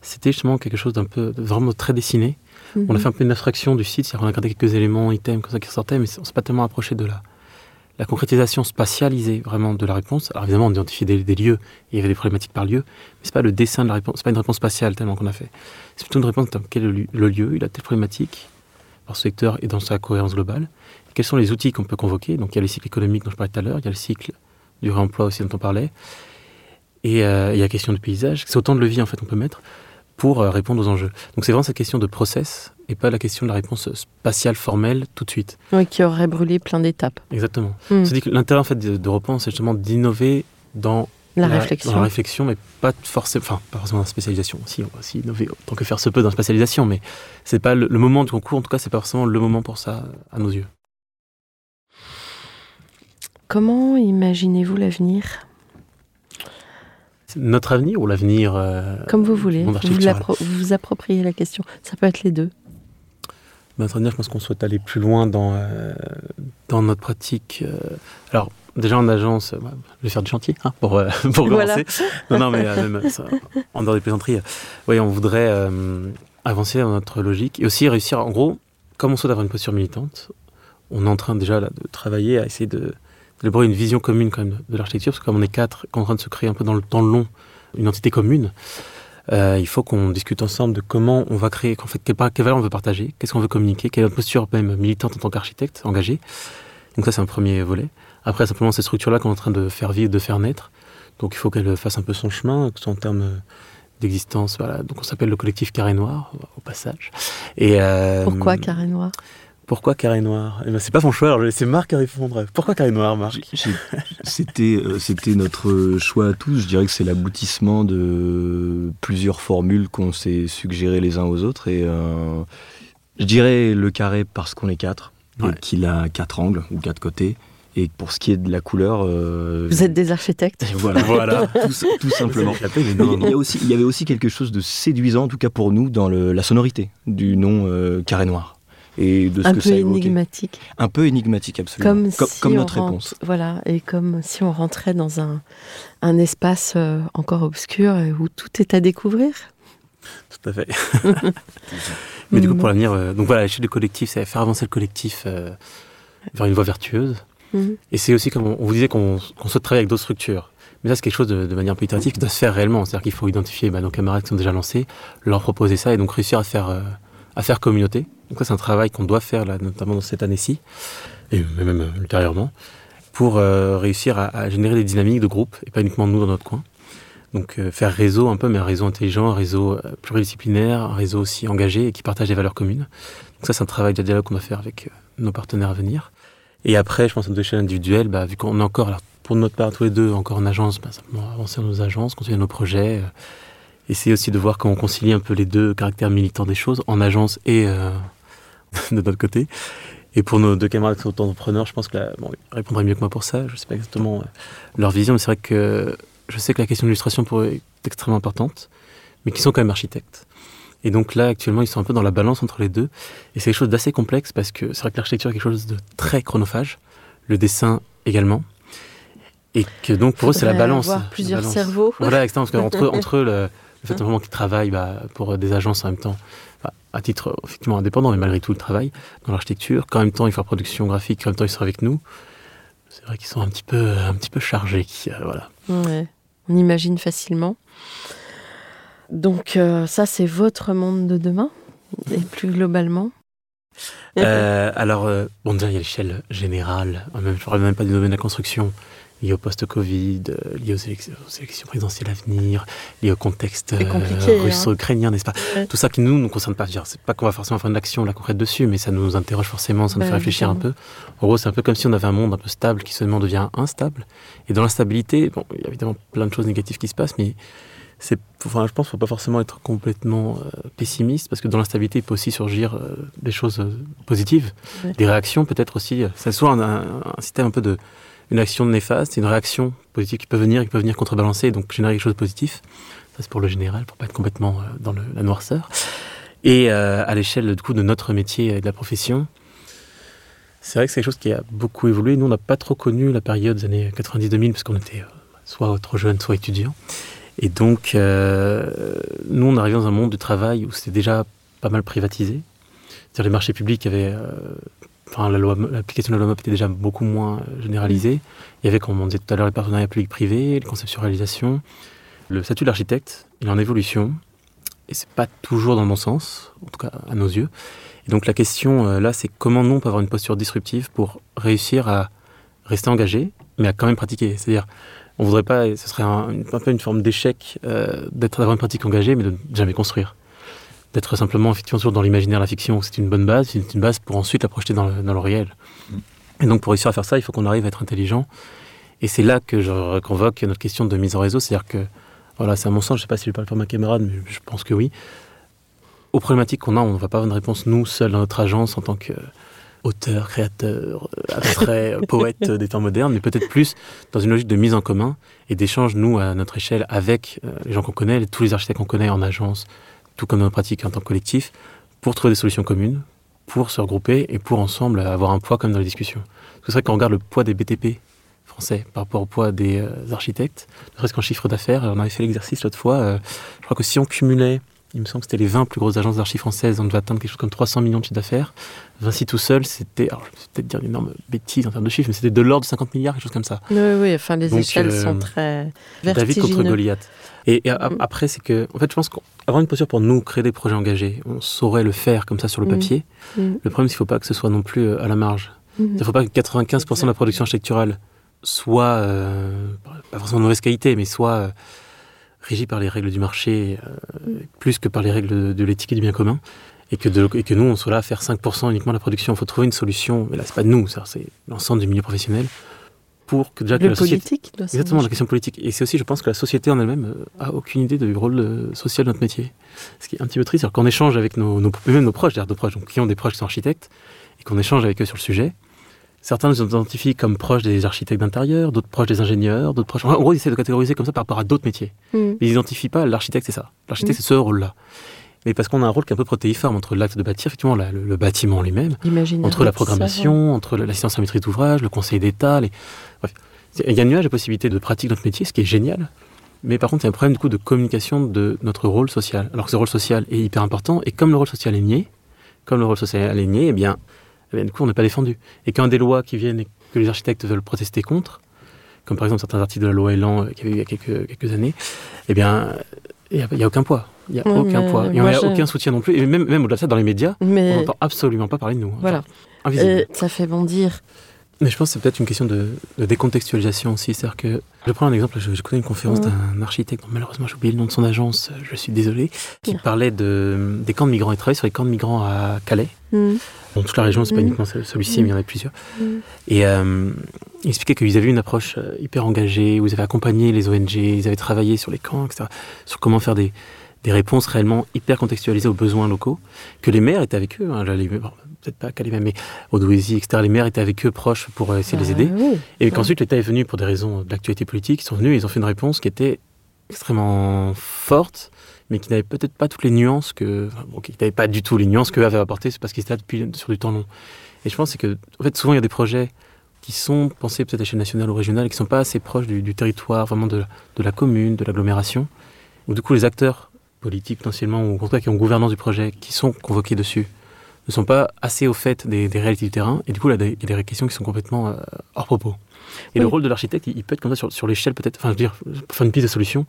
c'était justement quelque chose d'un peu vraiment très dessiné. On a Mhm. fait un peu une abstraction du site, c'est-à-dire on a gardé quelques éléments, items comme ça qui ressortaient, mais on s'est pas tellement approché de la, la concrétisation spatialisée vraiment de la réponse. Alors évidemment, on identifiait des, lieux, il y avait des problématiques par lieu, mais c'est pas le dessin de la réponse, c'est pas une réponse spatiale tellement qu'on a fait. C'est plutôt une réponse quel est le, lieu- il a telle problématique par secteur et dans sa cohérence globale. Quels sont les outils qu'on peut convoquer? Donc il y a le cycle économique dont je parlais tout à l'heure, il y a le cycle du réemploi aussi dont on parlait, et il y a la question du paysage. C'est autant de leviers en fait qu'on peut mettre pour euh, répondre aux enjeux. Donc c'est vraiment cette question de process et pas la question de la réponse spatiale formelle tout de suite. Oui, qui aurait brûlé plein d'étapes. Exactement. Mm. C'est dit que l'intérêt en fait de, de c'est justement d'innover dans La, dans réflexion. la réflexion, mais pas forcément, enfin pas forcément dans la spécialisation. Si on va aussi innover autant que faire se peut dans la spécialisation, mais c'est pas le, le moment du concours. En tout cas, c'est pas forcément le moment pour ça à nos yeux. Comment imaginez-vous l'avenir? Notre avenir ou l'avenir euh, Comme vous voulez. Vous, vous appropriez la question. Ça peut être les deux. Ben, Notre avenir, je pense qu'on souhaite aller plus loin dans, euh, dans notre pratique. euh, alors, déjà en agence, euh, je vais faire du chantier hein, pour, euh, pour Voilà. commencer. Non, non, mais euh, même ça, en dehors des plaisanteries, euh, oui, on voudrait euh, avancer dans notre logique et aussi réussir, en gros, comme on souhaite avoir une posture militante, on est en train déjà là, de travailler à essayer de d'élaborer une vision commune quand même de l'architecture, parce que comme on est quatre, qu'on est en train de se créer un peu dans le temps long une entité commune, euh, il faut qu'on discute ensemble de comment on va créer, qu'en fait, quelle, quelle valeur on veut partager, qu'est-ce qu'on veut communiquer, quelle est notre posture même militante en tant qu'architecte engagé. Donc ça, c'est un premier volet. Après, simplement, ces structures-là qu'on est en train de faire vivre, de faire naître. Donc il faut qu'elle fasse un peu son chemin, que ce soit en termes d'existence. Voilà. Donc on s'appelle le collectif Carré Noir, au passage. Et, euh, Pourquoi carré noir? Pourquoi Carré Noir? Eh ben, C'est pas mon choix, alors je vais laisser Marc répondre. Pourquoi Carré Noir, Marc? C'était euh, c'était notre choix à tous. Je dirais que c'est l'aboutissement de plusieurs formules qu'on s'est suggérées les uns aux autres. Et euh, je dirais le carré parce qu'on est quatre, Ouais. et qu'il a quatre angles ou quatre côtés. Et pour ce qui est de la couleur, euh, Vous êtes des architectes voilà, Voilà. tout, tout simplement. Échappé, mais non, Il y, a aussi, il y avait aussi quelque chose de séduisant, en tout cas pour nous, dans le- la sonorité du nom euh, carré noir. Et de ce Un que peu ça évoquait. énigmatique. Un peu énigmatique, absolument. Comme, comme, si comme on notre rentre- réponse. Voilà, et comme si on rentrait dans un, un espace euh, encore obscur où tout est à découvrir. Tout à fait. Mais du coup, pour l'avenir, euh, donc voilà, l'échelle du collectif, c'est faire avancer le collectif euh, vers une voie vertueuse. Mhm. Et c'est aussi comme on, on vous disait qu'on qu'on souhaite travailler avec d'autres structures. Mais ça, c'est quelque chose de, de manière un peu itérative qui doit se faire réellement. C'est-à-dire qu'il faut identifier bah, nos camarades qui sont déjà lancés, leur proposer ça et donc réussir à faire, euh, à faire communauté. Donc ça, c'est un travail qu'on doit faire, là, notamment dans cette année-ci, et même euh, ultérieurement, pour euh, réussir à, générer des dynamiques de groupe, et pas uniquement nous dans notre coin. Donc euh, faire réseau un peu, mais un réseau intelligent, un réseau pluridisciplinaire, un réseau aussi engagé et qui partage des valeurs communes. Donc ça, c'est un travail de dialogue qu'on doit faire avec nos partenaires à venir. Et après, je pense à notre échelle individuelle, bah, vu qu'on est encore, pour notre part, tous les deux, encore en agence, bah, simplement avancer dans nos agences, continuer nos projets, essayer aussi de voir comment on concilie un peu les deux caractères militants des choses, en agence et euh, de notre côté. Et pour nos deux camarades qui sont entrepreneurs, je pense que là, bon, ils répondraient mieux que moi pour ça. Je ne sais pas exactement euh, leur vision, mais c'est vrai que je sais que la question de l'illustration pour eux est extrêmement importante, mais qu'ils sont quand même architectes. Et donc là, actuellement, ils sont un peu dans la balance entre les deux. Et c'est quelque chose d'assez complexe parce que c'est vrai que l'architecture est quelque chose de très chronophage, le dessin également. Et que donc pour eux, c'est la balance. avoir La plusieurs balance. cerveaux. Voilà, exactement, parce qu'entre entre le, le fait vraiment qu'ils travaillent bah, pour des agences en même temps, bah, à titre euh, effectivement indépendant, mais malgré tout, ils travaillent dans l'architecture, qu'en même temps, ils font la production graphique, qu'en même temps, ils sont avec nous. C'est vrai qu'ils sont un petit peu, un petit peu chargés. qui, euh, voilà. Ouais, on imagine facilement. Donc euh, ça, c'est votre monde de demain et plus globalement. Euh, alors, euh, bon, déjà, il y a l'échelle générale, euh, même, je ne parle même pas du domaine de la construction, lié au post-Covid, euh, lié aux élections, aux élections présidentielles à venir, lié au contexte euh, hein. russo-ukrainien, n'est-ce pas Ouais. Tout ça qui nous, nous concerne pas. C'est pas qu'on va forcément faire une action là, concrète dessus, mais ça nous interroge forcément, ça nous Bah, fait réfléchir un peu. En gros, c'est un peu comme si on avait un monde un peu stable qui seulement devient instable. Et dans l'instabilité, bon, il y a évidemment plein de choses négatives qui se passent, mais c'est, enfin, je pense qu'il ne faut pas forcément être complètement euh, pessimiste, parce que dans l'instabilité, il peut aussi surgir euh, des choses euh, positives, Ouais. des réactions peut-être aussi. C'est soit un, un- un système un peu de une action néfaste, une réaction positive qui peut venir, qui peut venir contrebalancer, donc générer quelque chose de positif. Ça, c'est pour le général, pour pas être complètement euh, dans la noirceur. Et euh, à l'échelle du coup de notre métier et de la profession, c'est vrai que c'est quelque chose qui a beaucoup évolué. Nous, on n'a pas trop connu la période des années 90-2000 parce qu'on était euh, soit trop jeunes, soit étudiants. Et donc, nous, on arrivait dans un monde du travail où c'était déjà pas mal privatisé. C'est-à-dire les marchés publics avaient... Enfin, l'application de la loi MOP était déjà beaucoup moins euh, généralisée. Il y avait, comme on disait tout à l'heure, les partenariats publics-privés, les conceptualisations. Le statut de l'architecte, est en évolution. Et c'est pas toujours dans le bon sens, en tout cas à nos yeux. Donc la question euh, là, c'est comment nous, on peut avoir une posture disruptive pour réussir à rester engagé, mais à quand même pratiquer. C'est-à-dire, on voudrait pas, ce serait un, peu une forme d'échec euh, d'être d'avoir une pratique engagée, mais de jamais construire. D'être simplement effectivement toujours dans l'imaginaire, la fiction, c'est une bonne base, c'est une base pour ensuite la projeter dans le, dans le réel. Et donc pour réussir à faire ça, il faut qu'on arrive à être intelligent. Et c'est là que je convoque notre question de mise en réseau, c'est-à-dire que, voilà, c'est à mon sens, je ne sais pas si je parle pour ma camarade, mais je pense que oui. Aux problématiques qu'on a, on ne va pas avoir une réponse, nous, seuls, dans notre agence, en tant qu'auteur, créateur, euh, abstrait, poète des temps modernes, mais peut-être plus dans une logique de mise en commun et d'échange, nous, à notre échelle, avec euh, les gens qu'on connaît, tous les architectes qu'on connaît en agence, tout comme dans nos pratiques en tant que collectif, pour trouver des solutions communes, pour se regrouper et pour ensemble avoir un poids comme dans les discussions. Parce que c'est vrai qu'on regarde le poids des BTP français par rapport au poids des euh, architectes, ne serait-ce qu'en chiffre d'affaires. On avait fait l'exercice l'autre fois. euh, je crois que si on cumulait, il me semble que c'était les 20 plus grosses agences d'archi françaises, on devait atteindre quelque chose comme 300 millions de chiffre d'affaires. Vinci tout seul, c'était, alors je vais peut-être dire une énorme bêtise en termes de chiffres, mais c'était de l'ordre de 50 milliards, quelque chose comme ça. Oui, oui, enfin, les Donc, échelles euh, sont très David contre vertigineuses. Goliath. Et, et a- Mm. après, c'est que, en fait, je pense qu'avoir une posture pour nous créer des projets engagés, on saurait le faire comme ça sur le Mm. papier. Mm. Le problème, c'est qu'il ne faut pas que ce soit non plus euh, à la marge. Il ne faut pas que 95% de la production architecturale soit, euh, pas forcément de mauvaise qualité, mais soit euh, régie par les règles du marché, euh, plus que par les règles de, de l'éthique et du bien commun. Et que, de- et que nous, on soit là à faire 5% uniquement de la production. Il faut trouver une solution, mais là, c'est pas nous, c'est l'ensemble du milieu professionnel, pour que déjà que Le la société... politique doit Exactement, la question politique. Et c'est aussi, je pense, que la société en elle-même euh, a aucune idée du rôle euh, social de notre métier. Ce qui est un petit peu triste, c'est qu'on échange avec nos, nos, même nos proches, d'ailleurs, nos proches, donc qui ont des proches qui sont architectes, et qu'on échange avec eux sur le sujet. Certains nous identifient comme proches des architectes d'intérieur, d'autres proches des ingénieurs, d'autres proches. En gros, ils essaient de catégoriser comme ça par rapport à d'autres métiers. Mm. Mais ils n'identifient pas l'architecte, c'est ça. L'architecte, Mm. c'est ce rôle-là. Mais parce qu'on a un rôle qui est un peu protéiforme entre l'acte de bâtir, effectivement, la- le, le bâtiment lui-même, entre la programmation, entre l'assistance à maîtrise d'ouvrage, le conseil d'État. Les... Bref, il y a un nuage de possibilités de pratique notre métier, ce qui est génial. Mais par contre, il y a un problème du coup de communication de notre rôle social. Alors que ce rôle social est hyper important, et comme le rôle social est nié, comme le rôle social est nié, eh bien, eh bien, du coup, on n'est pas défendu. Et quand des lois qui viennent et que les architectes veulent protester contre, comme par exemple certains articles de la loi Elan euh, qu'il y avait eu il y a quelques, quelques années, eh bien, il n'y a aucun poids. Il n'y a aucun poids. Et moi, on n'a aucun soutien non plus. Et même, même au-delà de ça, dans les médias, on n'entend absolument pas parler de nous. voilà. Enfin. Et ça fait bondir. Mais je pense que c'est peut-être une question de, de décontextualisation aussi. C'est-à-dire que, je prends un exemple, je- j'écoutais une conférence d'un architecte, dont malheureusement j'ai oublié le nom de son agence, euh, je suis désolé, qui parlait de, des camps de migrants. Il travaillait sur les camps de migrants à Calais. Mm. Bon, toute la région, c'est pas Mhm. uniquement ce- celui-ci, mais il y en a plusieurs. Mm. Et euh, il expliquait qu'ils avaient eu une approche euh, hyper engagée, où ils avaient accompagné les ONG, ils avaient travaillé sur les camps, etc., sur comment faire des, des réponses réellement hyper contextualisées aux besoins locaux, que les maires étaient avec eux, hein, bon, peut-être pas même, mais Douaisis, etc., les maires étaient avec eux proches pour essayer de les Ah aider. oui. Et qu'ensuite l'État est venu pour des raisons d'actualité politique, ils sont venus et ils ont fait une réponse qui était extrêmement forte, mais qui n'avait peut-être pas toutes les nuances que. enfin, bon, qui n'avait pas du tout les nuances qu'eux avaient apportées, c'est parce qu'ils étaient là depuis sur du temps long. Et je pense c'est que, en fait, souvent il y a des projets qui sont pensés peut-être à l'échelle nationale ou régionale et qui ne sont pas assez proches du, du territoire, vraiment de, de la commune, de l'agglomération, où du coup les acteurs politiques potentiellement, ou en tout cas qui ont gouvernance du projet, qui sont convoqués dessus, ne sont pas assez au fait des, des réalités du terrain, et du coup, là, il y a des questions qui sont complètement euh, hors propos. Et Oui. le rôle de l'architecte, il, il peut être comme ça sur, sur l'échelle, peut-être, enfin, je veux dire, pour faire une piste de solution.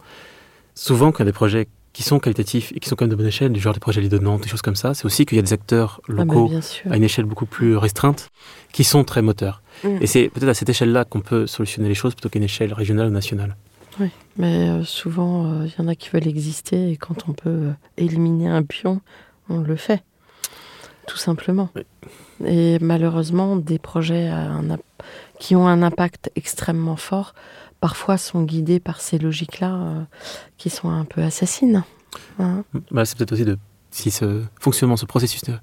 Souvent, quand il y a des projets qui sont qualitatifs et qui sont quand même de bonne échelle, du genre des projets Lits de Nantes, des choses comme ça, c'est aussi qu'il y a des acteurs Ah bah, locaux à une échelle beaucoup plus restreinte qui sont très moteurs. Mm. Et c'est peut-être à cette échelle-là qu'on peut solutionner les choses plutôt qu'à une échelle régionale ou nationale. Oui, mais euh, souvent, euh, il y en a qui veulent exister et quand on peut euh, éliminer un pion, on le fait. Tout simplement. Oui. Et malheureusement, des projets qui ont un impact extrêmement fort, parfois sont guidés par ces logiques-là euh, qui sont un peu assassines. hein. Bah, c'est peut-être aussi de si ce fonctionnement, ce processus de,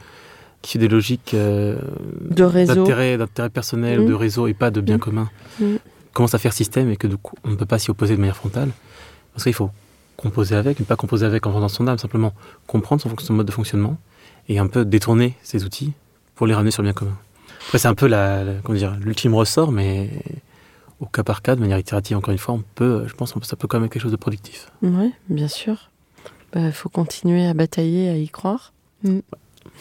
qui suit des logiques euh, De d'intérêt, personnel, Mm. de réseau et pas de bien Mm. commun, Mm. Commence à faire système et que du coup, on ne peut pas s'y opposer de manière frontale. Parce qu'il faut composer avec, mais pas composer avec en vendant son âme, simplement comprendre son, mode de fonctionnement et un peu détourner ses outils pour les ramener sur le bien commun. Après, c'est un peu l'ultime ressort, mais au cas par cas, de manière itérative, encore une fois, on peut, je pense, que ça peut quand même être quelque chose de productif. Oui, bien sûr. Il bah, faut continuer à batailler, à y croire. Mm.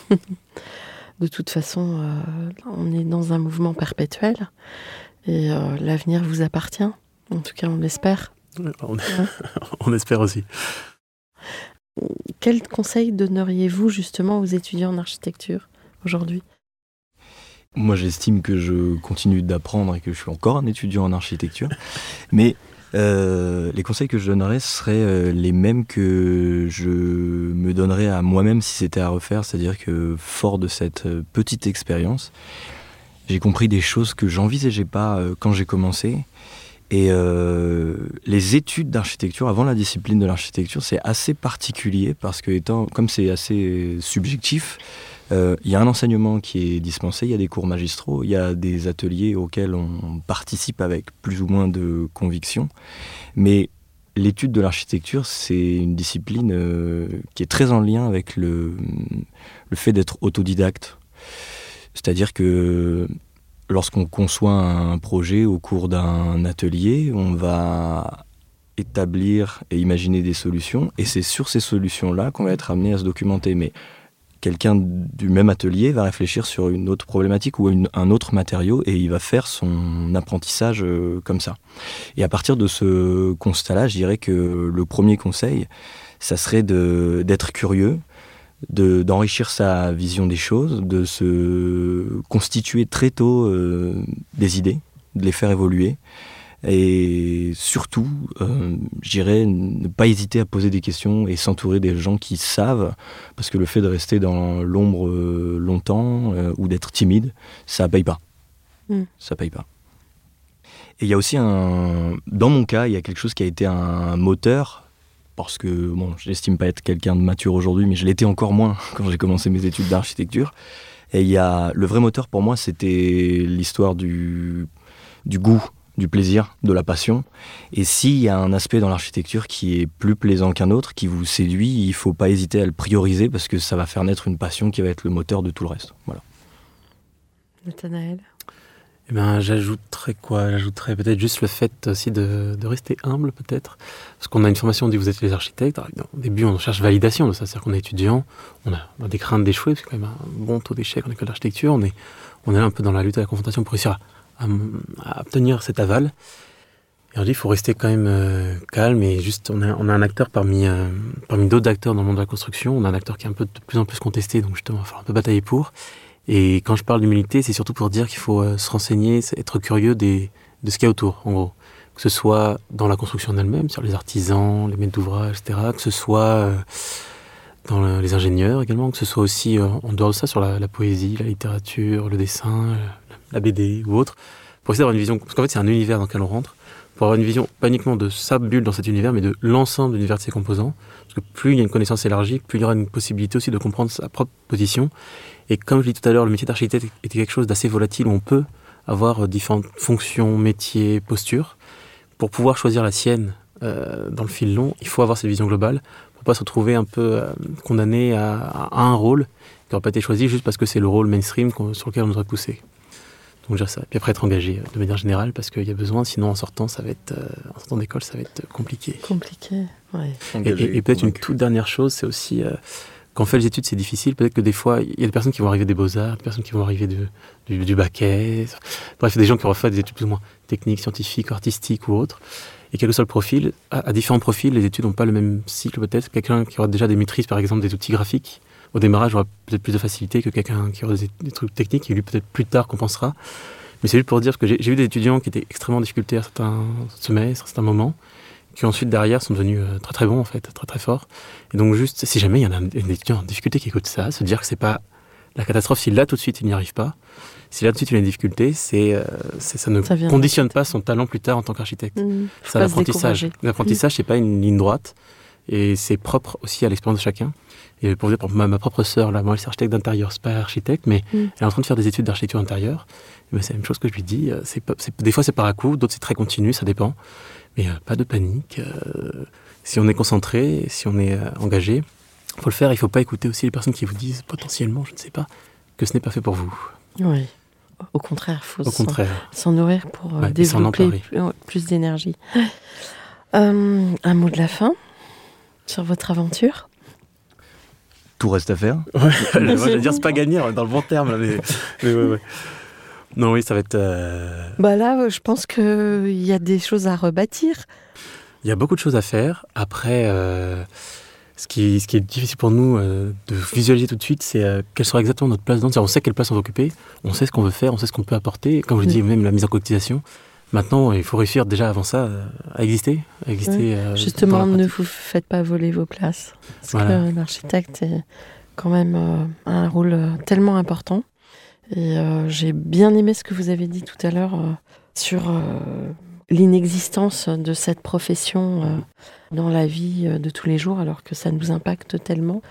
de toute façon, euh, on est dans un mouvement perpétuel et euh, l'avenir vous appartient. En tout cas, on l'espère. on, espère aussi. Quel conseil donneriez-vous justement aux étudiants en architecture aujourd'hui? Moi, j'estime que je continue d'apprendre et que je suis encore un étudiant en architecture. Mais euh, les conseils que je donnerais seraient euh, les mêmes que je me donnerais à moi-même si c'était à refaire, c'est-à-dire que fort de cette petite expérience, j'ai compris des choses que j'envisageais pas quand j'ai commencé. Et les études d'architecture, avant la discipline de l'architecture, c'est assez particulier parce que étant, comme c'est assez subjectif, il y a un enseignement qui est dispensé, il y a des cours magistraux, il y a des ateliers auxquels on participe avec plus ou moins de conviction. Mais l'étude de l'architecture, c'est une discipline euh, qui est très en lien avec le fait d'être autodidacte. C'est-à-dire que lorsqu'on conçoit un projet au cours d'un atelier, on va établir et imaginer des solutions, et c'est sur ces solutions-là qu'on va être amené à se documenter. Mais quelqu'un du même atelier va réfléchir sur une autre problématique ou un autre matériau et il va faire son apprentissage euh, comme ça. Et à partir de ce constat-là, je dirais que le premier conseil, ça serait d'être curieux, d'enrichir sa vision des choses, de se constituer très tôt euh, des idées, de les faire évoluer et surtout, euh, j'irais ne pas hésiter à poser des questions et s'entourer des gens qui savent, parce que le fait de rester dans l'ombre euh, longtemps euh, ou d'être timide, ça paye pas. Mm. Ça paye pas. Et il y a aussi un, dans mon cas, il y a quelque chose qui a été un moteur, parce que bon, je n'estime pas être quelqu'un de mature aujourd'hui, mais je l'étais encore moins quand j'ai commencé mes études d'architecture. Et il y a le vrai moteur pour moi, c'était l'histoire du, du goût du plaisir, de la passion. Et s'il y a un aspect dans l'architecture qui est plus plaisant qu'un autre, qui vous séduit, il ne faut pas hésiter à le prioriser parce que ça va faire naître une passion qui va être le moteur de tout le reste. Voilà. Nathanaël? Eh ben, j'ajouterais quoi? J'ajouterais peut-être juste le fait aussi de, rester humble, peut-être. Parce qu'on a une formation, on dit vous êtes les architectes. au début, on cherche validation de ça. C'est-à-dire qu'on est étudiant, on a, des craintes d'échouer, c'est quand même un bon taux d'échec en école d'architecture. On est, on est un peu dans la lutte à la confrontation pour réussir à à, obtenir cet aval. Et on dit il faut rester quand même euh, calme et juste, on a, on a un acteur parmi, euh, parmi d'autres acteurs dans le monde de la construction. On a un acteur qui est un peu de plus en plus contesté, donc justement, il va falloir un peu batailler pour. Et quand je parle d'humilité, c'est surtout pour dire qu'il faut euh, se renseigner, être curieux de ce qu'il y a autour, en gros. Que ce soit dans la construction en elle-même, sur les artisans, les maîtres d'ouvrage, etc. Que ce soit dans les ingénieurs également, que ce soit aussi en dehors de ça, sur la, la poésie, la littérature, le dessin, la BD ou autre, pour essayer d'avoir une vision, parce qu'en fait c'est un univers dans lequel on rentre, pour avoir une vision pas uniquement de sa bulle dans cet univers, mais de l'ensemble de l'univers de ses composants. Parce que plus il y a une connaissance élargie, plus il y aura une possibilité aussi de comprendre sa propre position. Et comme je l'ai dit tout à l'heure, le métier d'architecte était quelque chose d'assez volatile où on peut avoir différentes fonctions, métiers, postures. Pour pouvoir choisir la sienne euh, dans le fil long, il faut avoir cette vision globale pour pas se retrouver un peu euh, condamné à, à, un rôle qui n'aura pas été choisi juste parce que c'est le rôle mainstream sur lequel on nous aurait poussé. Donc ça. Puis après être engagé euh, de manière générale parce qu'il y a besoin, sinon en sortant, ça va être, euh, en sortant d'école, ça va être compliqué. Compliqué, ouais. Et, peut-être une toute dernière chose, c'est aussi euh, quand on fait les études, c'est difficile. Peut-être que des fois, il y a des personnes qui vont arriver des beaux-arts, des personnes qui vont arriver du, du, baquet. Bref, des gens qui auront fait des études plus ou moins techniques, scientifiques, artistiques ou autres. Et quel que soit le profil, à, différents profils, les études n'ont pas le même cycle peut-être. Quelqu'un qui aura déjà des maîtrises, par exemple, des outils graphiques, au démarrage aura peut-être plus de facilité que quelqu'un qui aura des, trucs techniques et lui peut-être plus tard compensera. Mais c'est juste pour dire que j'ai vu des étudiants qui étaient extrêmement difficultés à certains semestres, à certains moments, qui ensuite derrière sont devenus euh, très très bons en fait, très très forts. Et donc juste, si jamais il y en a un, étudiant en difficulté qui écoute ça, se dire que c'est pas la catastrophe si là tout de suite il n'y arrive pas. Si là tout de suite il a une difficulté, c'est euh, ça ne conditionne pas son talent plus tard en tant qu'architecte. Mmh, c'est l'apprentissage. L'apprentissage, c'est pas une ligne droite et c'est propre aussi à l'expérience de chacun. Et pour dire, ma, ma propre sœur, là, moi, elle est architecte d'intérieur, c'est pas architecte, mais mm. elle est en train de faire des études d'architecture intérieure. C'est la même chose que je lui dis. Euh, c'est des fois, c'est par à coup, d'autres, c'est très continu, ça dépend. Mais euh, pas de panique. Euh, si on est concentré, si on est engagé, il faut le faire. Il ne faut pas écouter aussi les personnes qui vous disent potentiellement, je ne sais pas, que ce n'est pas fait pour vous. Oui. Au contraire, il faut Au s'en- contraire. s'en nourrir pour euh, Ouais, développer plus, d'énergie. Euh, un mot de la fin sur votre aventure? Tout reste à faire. Ouais, moi, j'allais dire c'est pas gagné, dans le bon terme là, mais, mais ouais, ouais. Non, oui, ça va être. euh, Bah là, euh, je pense qu'il y a des choses à rebâtir. Il y a beaucoup de choses à faire. Après, euh, ce, qui, ce qui est difficile pour nous euh, de visualiser tout de suite, c'est euh, quelle sera exactement notre place dedans. On sait quelle place on va occuper, on sait ce qu'on veut faire, on sait ce qu'on peut apporter. Comme je Mm. dis, même la mise en cotisation. Maintenant, il faut réussir déjà avant ça euh, à exister. À exister euh, dans Justement, ne vous faites pas voler vos places. Parce Voilà. que l'architecte est quand même euh, un rôle euh, tellement important. Et euh, j'ai bien aimé ce que vous avez dit tout à l'heure euh, sur euh, l'inexistence de cette profession dans la vie de tous les jours, alors que ça nous impacte tellement.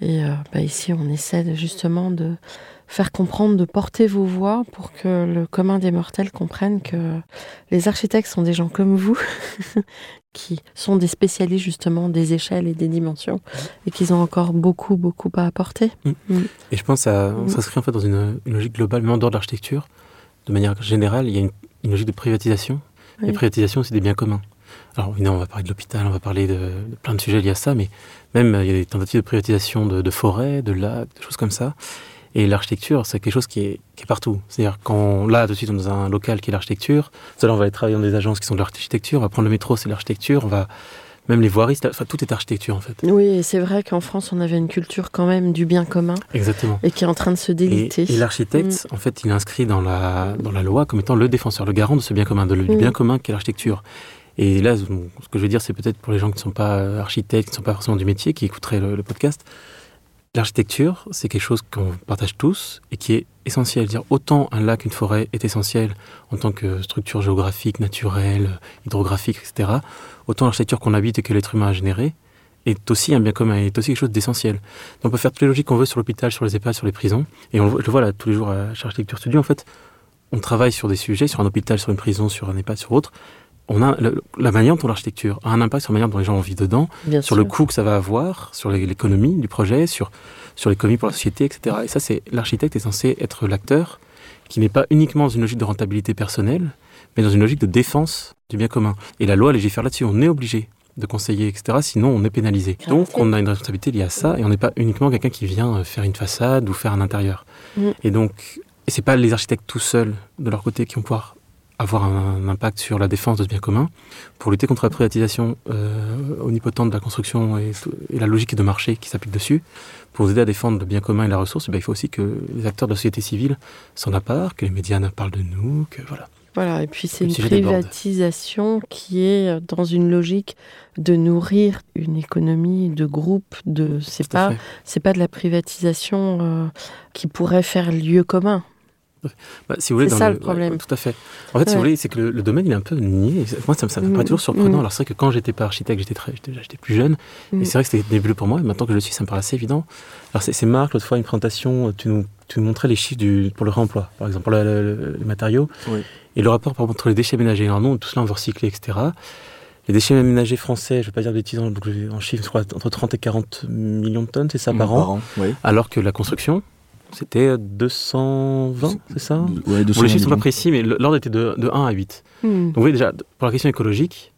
Et bah, ici, on essaie justement de faire comprendre, de porter vos voix pour que le commun des mortels comprenne que les architectes sont des gens comme vous, qui sont des spécialistes justement des échelles et des dimensions, et qu'ils ont encore beaucoup, beaucoup à apporter. Et je pense que ça Mm. s'inscrit en fait dans une, une logique globale, même en dehors de l'architecture. De manière générale, il y a une, une logique de privatisation. Oui. Et privatisation, c'est des biens communs. Alors évidemment, on va parler de l'hôpital, on va parler de, de plein de sujets liés à ça, mais même euh, il y a des tentatives de privatisation de, de forêts, de lacs, de choses comme ça. Et l'architecture, c'est quelque chose qui est, qui est partout. C'est-à-dire quand là, tout de suite, on est dans un local qui est l'architecture. Tout à l'heure, on va aller travailler dans des agences qui sont de l'architecture. On va prendre le métro, c'est l'architecture. On va même les voiries, enfin tout est architecture en fait. Oui, et c'est vrai qu'en France, on avait une culture quand même du bien commun Exactement. et qui est en train de se déliter. et l'architecte, en fait, il est inscrit dans la, dans la loi comme étant le défenseur, le garant de ce bien commun, de, le- du Mm. bien commun qu'est l'architecture. Et là, ce que je veux dire, c'est peut-être pour les gens qui ne sont pas architectes, qui ne sont pas forcément du métier, qui écouteraient le, le podcast, l'architecture, c'est quelque chose qu'on partage tous et qui est essentiel. Dire autant un lac, une forêt est essentiel en tant que structure géographique, naturelle, hydrographique, etc. Autant l'architecture qu'on habite et que l'être humain a générée est aussi un bien commun, est aussi quelque chose d'essentiel. On peut faire toutes les logiques qu'on veut sur l'hôpital, sur les EHPAD, sur les prisons. Et on, je le vois là tous les jours à Architecture Studio, en fait, on travaille sur des sujets, sur un hôpital, sur une prison, sur un EHPAD, sur autre. On a le- la manière dont l'architecture a un impact sur la manière dont les gens vivent dedans, bien sur sûr. le coût que ça va avoir, sur l'économie du projet, sur, sur l'économie pour la société, etc. Et ça, c'est l'architecte est censé être l'acteur qui n'est pas uniquement dans une logique de rentabilité personnelle, mais dans une logique de défense du bien commun. Et la loi légifère là-dessus, on est obligé de conseiller, etc. Sinon, on est pénalisé. Donc, on a une responsabilité liée à ça, et on n'est pas uniquement quelqu'un qui vient euh, faire une façade ou faire un intérieur. Mm. Et donc, et c'est pas les architectes tout seuls de leur côté qui vont pouvoir avoir un, impact sur la défense de ce bien commun. Pour lutter contre la privatisation euh, omnipotente de la construction et, et la logique de marché qui s'applique dessus, pour aider à défendre le bien commun et la ressource, eh ben, il faut aussi que les acteurs de la société civile s'en apparent, que les médias en parlent de nous, que voilà. Voilà, et puis c'est une privatisation qui est dans une logique de nourrir une économie de groupe. De, c'est pas, c'est pas de la privatisation euh, qui pourrait faire lieu commun. Bah, si vous voulez, C'est ça, le, le problème. ouais, tout à fait. En fait, si vous voulez, c'est que le, le domaine il est un peu nié. Moi, ça, me- ça me paraît Mm, toujours surprenant. mm. Alors, c'est vrai que quand j'étais pas architecte, j'étais très, j'étais, j'étais plus jeune. Mm. Et c'est vrai que c'était nébuleux pour moi. Et maintenant que je le suis, ça me paraît assez évident. Alors, c'est, c'est Marc, l'autre fois, une présentation, tu nous, tu nous montrais les chiffres du, pour le réemploi, par exemple, pour le- le- le- les matériaux. Oui. Et le rapport, par entre les déchets ménagers. Alors, nous, tout cela, on veut recycler, etc. Les déchets ménagers français, je vais pas dire de bêtises, donc vais en chiffres, je crois, entre 30 et 40 millions de tonnes, c'est ça, par an. oui. Alors que la construction, c'était 220, c'est ça Ouais, Bon, les 220 chiffres sont pas précis, mais l'ordre était de, de 1 à 8. Hmm. Donc vous voyez déjà, pour la question écologique,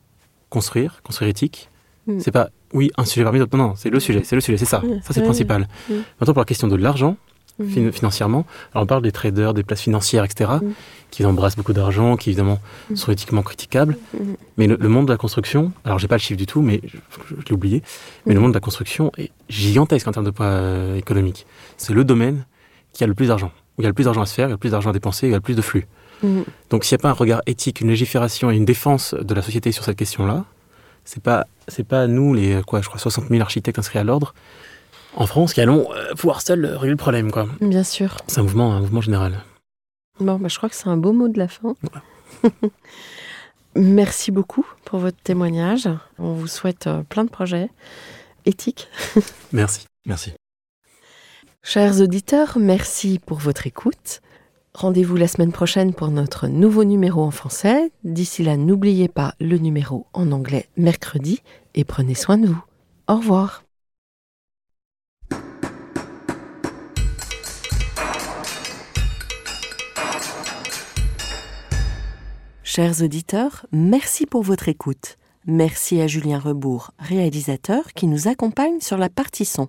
construire, construire éthique, Mm. c'est pas, oui, un sujet parmi d'autres. Non, non, c'est le sujet, c'est le sujet, c'est ça. Mm. Ça, c'est le principal. Maintenant, pour la question de l'argent, Hmm. fin- financièrement, alors on parle des traders, des places financières, etc., qui embrassent beaucoup d'argent, qui évidemment Mm. sont éthiquement critiquables. Mais le, le monde de la construction, alors j'ai pas le chiffre du tout, mais je, je- je l'ai oublié, mais le monde de la construction est gigantesque en termes de poids euh, économique. C'est le domaine qui a le plus d'argent, où il y a le plus d'argent à se faire, il y a le plus d'argent à dépenser, il y a le plus de flux. Hmm. Donc s'il n'y a pas un regard éthique, une légifération et une défense de la société sur cette question-là, c'est pas c'est pas nous les quoi, je crois 60 000 architectes inscrits à l'ordre en France qui allons euh, pouvoir seuls régler le problème quoi. Bien sûr. C'est un mouvement un mouvement général. Bon, bah, je crois que c'est un beau mot de la fin. Merci beaucoup pour votre témoignage. On vous souhaite euh, plein de projets éthiques. Merci. Merci. Chers auditeurs, merci pour votre écoute. Rendez-vous la semaine prochaine pour notre nouveau numéro en français. D'ici là, n'oubliez pas le numéro en anglais mercredi et prenez soin de vous. Au revoir. Chers auditeurs, merci pour votre écoute. Merci à Julien Rebourg, réalisateur, qui nous accompagne sur la partie son.